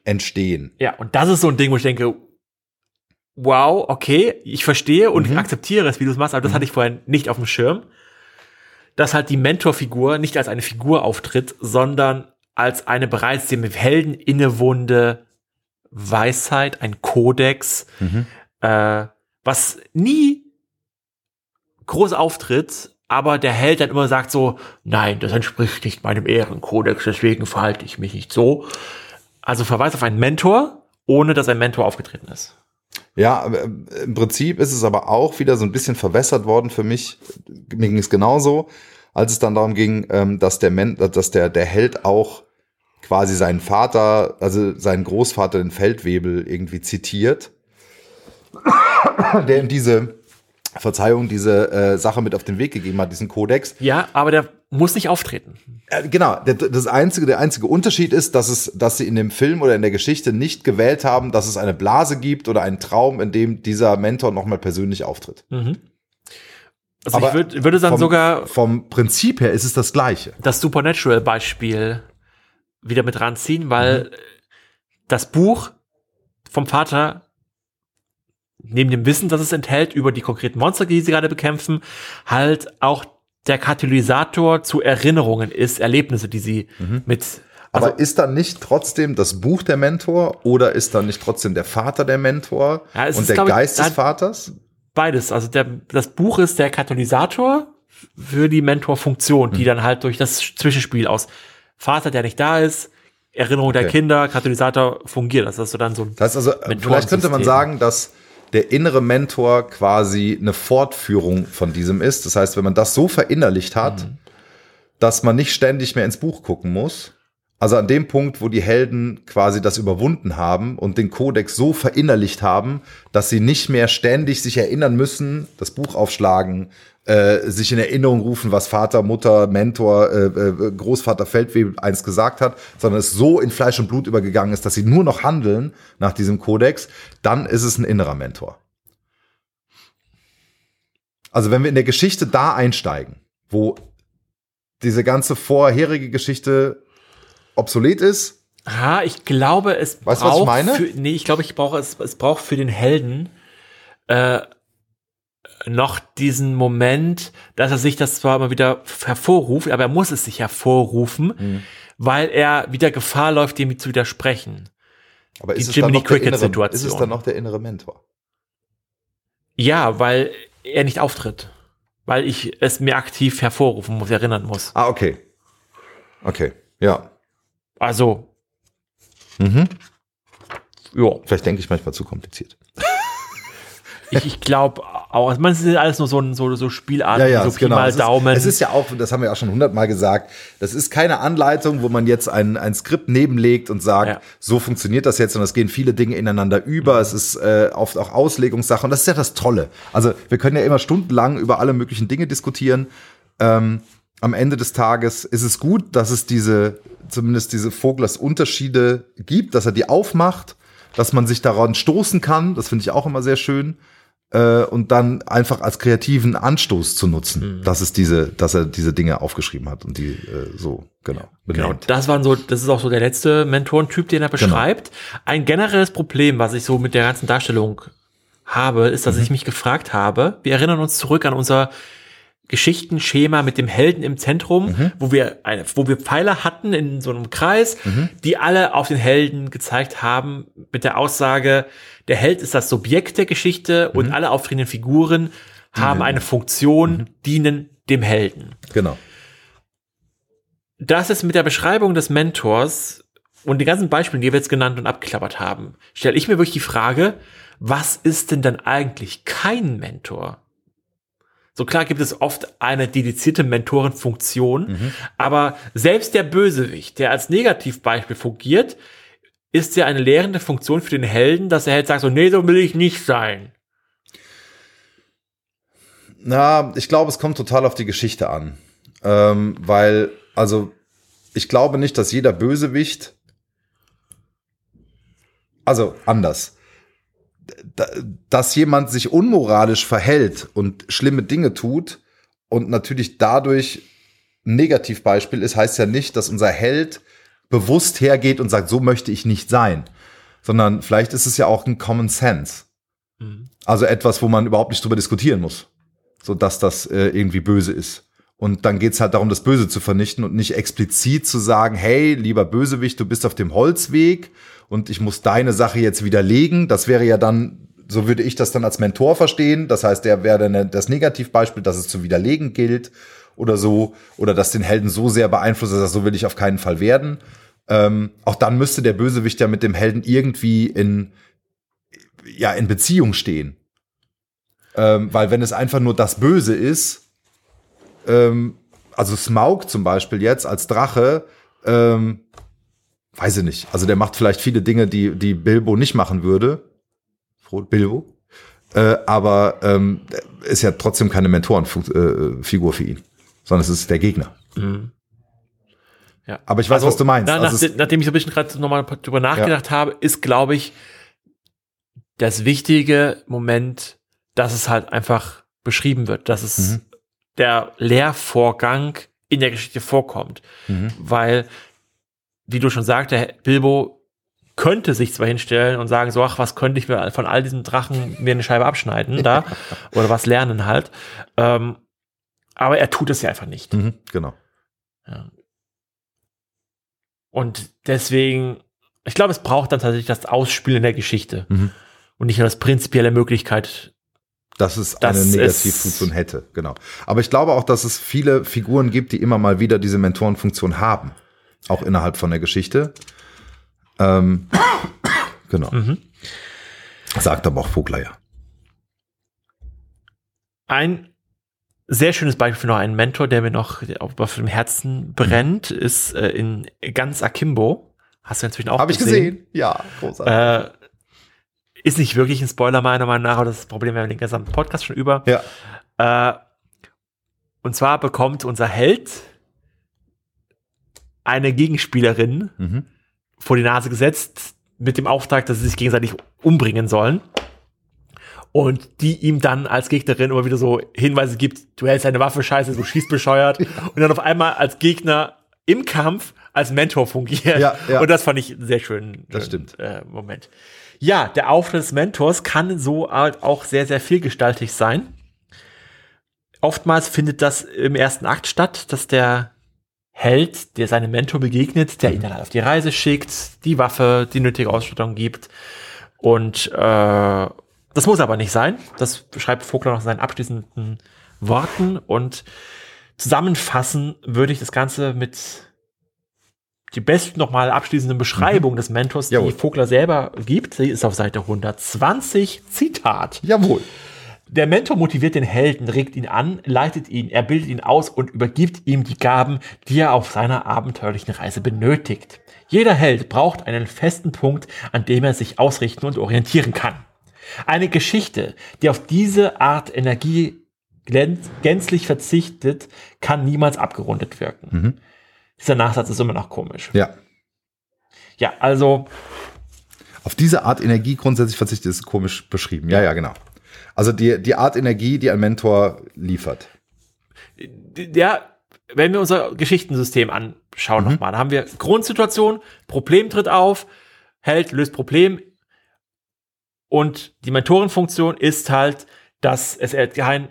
entstehen. Ja, und das ist so ein Ding, wo ich denke, wow, okay, ich verstehe und Mhm. akzeptiere es, wie du es machst, aber das hatte ich vorher nicht auf dem Schirm. Dass halt die Mentorfigur nicht als eine Figur auftritt, sondern als eine bereits dem Helden innewohnende Weisheit, ein Kodex, Mhm. äh, was nie groß auftritt, aber der Held dann immer sagt so, nein, das entspricht nicht meinem Ehrenkodex, deswegen verhalte ich mich nicht so. Also Verweis auf einen Mentor, ohne dass ein Mentor aufgetreten ist. Ja, äh, im Prinzip ist es aber auch wieder so ein bisschen verwässert worden für mich. Mir ging es genauso, als es dann darum ging, ähm, dass der Men dass der, der Held auch quasi seinen Vater, also seinen Großvater, den Feldwebel, irgendwie zitiert, der ihm diese Verzeihung, diese äh, Sache mit auf den Weg gegeben hat, diesen Kodex. Ja, aber der muss nicht auftreten. Äh, genau, der, das einzige, der einzige Unterschied ist, dass es, dass sie in dem Film oder in der Geschichte nicht gewählt haben, dass es eine Blase gibt oder einen Traum, in dem dieser Mentor nochmal persönlich auftritt. Mhm. Also Aber ich würd, würde dann vom, sogar vom Prinzip her ist es das Gleiche. das Supernatural-Beispiel wieder mit ranziehen, weil Mhm. das Buch vom Vater neben dem Wissen, das es enthält über die konkreten Monster, die sie gerade bekämpfen, halt auch der Katalysator zu Erinnerungen ist, Erlebnisse, die sie mit also, Mhm. Aber ist dann nicht trotzdem das Buch der Mentor oder ist dann nicht trotzdem der Vater der Mentor Ja, und ist, der glaub ich, Geist des Vaters? beides. Also der, das Buch ist der Katalysator für die Mentorfunktion, Mhm. die dann halt durch das Zwischenspiel aus Vater, der nicht da ist, Erinnerung der Okay. Kinder, Katalysator fungiert. Das ist so dann so ein Das heißt also, vielleicht könnte man sagen, dass der innere Mentor quasi eine Fortführung von diesem ist. Das heißt, wenn man das so verinnerlicht hat, Mhm. dass man nicht ständig mehr ins Buch gucken muss. Also an dem Punkt, wo die Helden quasi das überwunden haben und den Kodex so verinnerlicht haben, dass sie nicht mehr ständig sich erinnern müssen, das Buch aufschlagen, äh, sich in Erinnerung rufen, was Vater, Mutter, Mentor, äh, äh, Großvater Feldwebel einst gesagt hat, sondern es so in Fleisch und Blut übergegangen ist, dass sie nur noch handeln nach diesem Kodex, dann ist es ein innerer Mentor. Also wenn wir in der Geschichte da einsteigen, wo diese ganze vorherige Geschichte obsolet ist, Ah, ich glaube, es Weißt du, was ich braucht meine? Für, nee, ich glaube, ich brauche es, es braucht für den Helden äh, noch diesen Moment, dass er sich das zwar immer wieder hervorruft, aber er muss es sich hervorrufen, Mhm. weil er wieder Gefahr läuft, dem zu widersprechen. aber Die ist es, Jiminy dann noch der innere, Cricket-Situation. ist es dann noch der innere Mentor? Ja, weil er nicht auftritt. Weil ich es mir aktiv hervorrufen muss, erinnern muss. Ah, okay. Okay, ja. Also, Mhm. ja. Vielleicht denke ich manchmal zu kompliziert. ich, ich glaube auch, also man ist alles nur so, so, so Spielarten, Ja, ja, so Pi genau. mal Es ist, Daumen. es ist ja auch, das haben wir ja schon hundertmal gesagt, das ist keine Anleitung, wo man jetzt ein, ein Skript nebenlegt und sagt, Ja. so funktioniert das jetzt und es gehen viele Dinge ineinander über. Es ist äh, oft auch Auslegungssache und das ist ja das Tolle. Also wir können ja immer stundenlang über alle möglichen Dinge diskutieren. Ähm, am Ende des Tages ist es gut, dass es diese, zumindest diese Voglers Unterschiede gibt, dass er die aufmacht, dass man sich daran stoßen kann. Das finde ich auch immer sehr schön äh, und dann einfach als kreativen Anstoß zu nutzen, dass es diese, dass er diese Dinge aufgeschrieben hat und die äh, so genau Genau, benennt. das waren so, das ist auch so der letzte Mentorentyp, den er Genau. beschreibt. Ein generelles Problem, was ich so mit der ganzen Darstellung habe, ist, Mhm. dass ich mich gefragt habe, wir erinnern uns zurück an unser Geschichtenschema mit dem Helden im Zentrum, Mhm. wo wir eine, wo wir Pfeiler hatten in so einem Kreis, Mhm. die alle auf den Helden gezeigt haben, mit der Aussage, der Held ist das Subjekt der Geschichte Mhm. und alle auftretenden Figuren haben eine Funktion, Mhm. dienen dem Helden Genau. das ist mit der Beschreibung des Mentors und den ganzen Beispielen, die wir jetzt genannt und abgeklappert haben, stelle ich mir wirklich die Frage, was ist denn dann eigentlich kein Mentor? So klar gibt es oft eine dedizierte Mentorenfunktion, aber selbst der Bösewicht, der als Negativbeispiel fungiert, ist ja eine lehrende Funktion für den Helden, dass der Held sagt so, nee, so will ich nicht sein. Na, ich glaube, es kommt total auf die Geschichte an. Ähm, weil, also, ich glaube nicht, dass jeder Bösewicht. Also, anders. Da, dass jemand sich unmoralisch verhält und schlimme Dinge tut und natürlich dadurch ein Negativbeispiel ist, heißt ja nicht, dass unser Held bewusst hergeht und sagt, so möchte ich nicht sein. Sondern vielleicht ist es ja auch ein Common Sense. Also etwas, wo man überhaupt nicht drüber diskutieren muss so dass das äh, irgendwie böse ist. Und dann geht's halt darum, das Böse zu vernichten und nicht explizit zu sagen, hey, lieber Bösewicht, du bist auf dem Holzweg und ich muss deine Sache jetzt widerlegen. Das wäre ja dann, so würde ich das dann als Mentor verstehen. Das heißt, der wäre dann das Negativbeispiel, dass es zu widerlegen gilt oder so. Oder dass den Helden so sehr beeinflusst, dass er so will ich auf keinen Fall werden. Ähm, auch dann müsste der Bösewicht ja mit dem Helden irgendwie in, ja, in Beziehung stehen. Ähm, weil wenn es einfach nur das Böse ist, ähm, also Smaug zum Beispiel jetzt als Drache, ähm, weiß ich nicht. Also der macht vielleicht viele Dinge, die, die Bilbo nicht machen würde. Froh- Bilbo. Äh, aber ähm, ist ja trotzdem keine Mentorenfigur für ihn, sondern es ist der Gegner. Ja. Aber ich weiß, was du meinst. Na, Also nach, nachdem ich so ein bisschen gerade nochmal drüber nachgedacht habe, ist, glaube ich, das wichtige Moment, dass es halt einfach beschrieben wird, dass es Mhm. der Lehrvorgang in der Geschichte vorkommt. Mhm. Weil, wie du schon sagte, Bilbo könnte sich zwar hinstellen und sagen, so, ach, was könnte ich mir von all diesen Drachen mir eine Scheibe abschneiden da oder was lernen halt. Ähm, aber er tut es ja einfach nicht. Mhm, genau. Und deswegen, ich glaube, es braucht dann tatsächlich das Ausspielen der Geschichte Mhm. und nicht nur das prinzipielle Möglichkeit. dass es Das eine Negativfunktion hätte, genau. Aber ich glaube auch, dass es viele Figuren gibt, die immer mal wieder diese Mentorenfunktion haben, auch innerhalb von der Geschichte. Ähm, genau. Mhm. Sagt aber auch Vogler ja. Ein sehr schönes Beispiel für noch einen Mentor, der mir noch auf dem Herzen brennt, ist äh, in ganz Akimbo. Hast du inzwischen auch Habe ich gesehen? Ja, großartig. Äh, ist nicht wirklich ein Spoiler meiner Meinung nach, aber das Problem wir haben den gesamten Podcast schon über. ja. Äh, und zwar bekommt unser Held eine Gegenspielerin Mhm. vor die Nase gesetzt mit dem Auftrag, dass sie sich gegenseitig umbringen sollen. Und die ihm dann als Gegnerin immer wieder so Hinweise gibt, du hältst deine Waffe scheiße, du schießt bescheuert. Und dann auf einmal als Gegner im Kampf als Mentor fungiert. Ja, ja. Und das fand ich einen sehr schön. Das stimmt. Äh, Moment. Ja, der Auftritt des Mentors kann so halt auch sehr, sehr vielgestaltig sein. Oftmals findet das im ersten Akt statt, dass der Held, der seinem Mentor begegnet, der ihn dann halt auf die Reise schickt, die Waffe, die nötige Ausstattung gibt. Und äh, das muss aber nicht sein. Das beschreibt Vogler noch in seinen abschließenden Worten. Und zusammenfassen würde ich das Ganze mit die besten nochmal abschließenden Beschreibung des Mentors, die Jawohl. Vogler selber gibt. Sie ist auf Seite 120. Zitat. Jawohl. Der Mentor motiviert den Helden, regt ihn an, leitet ihn, er bildet ihn aus und übergibt ihm die Gaben, die er auf seiner abenteuerlichen Reise benötigt. Jeder Held braucht einen festen Punkt, an dem er sich ausrichten und orientieren kann. Eine Geschichte, die auf diese Art Energie gänzlich verzichtet, kann niemals abgerundet wirken. Dieser Nachsatz ist immer noch komisch. Ja. Ja, also Auf diese Art Energie grundsätzlich verzichtet ist komisch beschrieben. Ja, ja, genau. Also die, die Art Energie, die ein Mentor liefert. ja, wenn wir unser Geschichtensystem anschauen nochmal, da haben wir Grundsituation, Problem tritt auf, Held löst Problem und die Mentorenfunktion ist halt, dass es kein,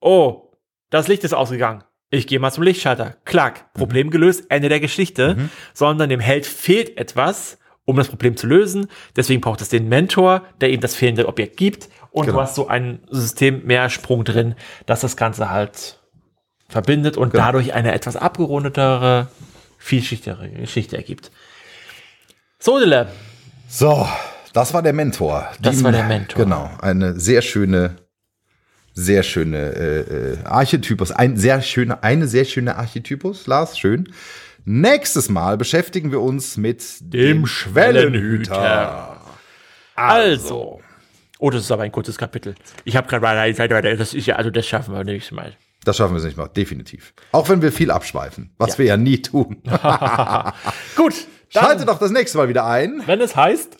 oh, das Licht ist ausgegangen. Ich gehe mal zum Lichtschalter. Klack, Problem gelöst, Ende der Geschichte. Sondern dem Held fehlt etwas, um das Problem zu lösen. Deswegen braucht es den Mentor, der ihm das fehlende Objekt gibt. Und Genau. du hast so ein System mehr Sprung drin, dass das Ganze halt verbindet und Genau. dadurch eine etwas abgerundetere, vielschichtigere Geschichte ergibt. So, Dille. So, das war der Mentor. Das war der Mentor. Genau, eine sehr schöne, sehr schöne äh, äh, Archetypus, ein sehr schöne, eine sehr schöne Archetypus, Lars, schön. Nächstes Mal beschäftigen wir uns mit dem, Schwellenhüter. Also. Oh, das ist aber ein kurzes Kapitel. Ich habe gerade weiter. Das ist ja, also das schaffen wir nächstes Mal. Das schaffen wir es nicht mal, definitiv. Auch wenn wir viel abschweifen, was Ja. wir ja nie tun. Gut, dann, Schaltet doch das nächste Mal wieder ein. wenn es heißt,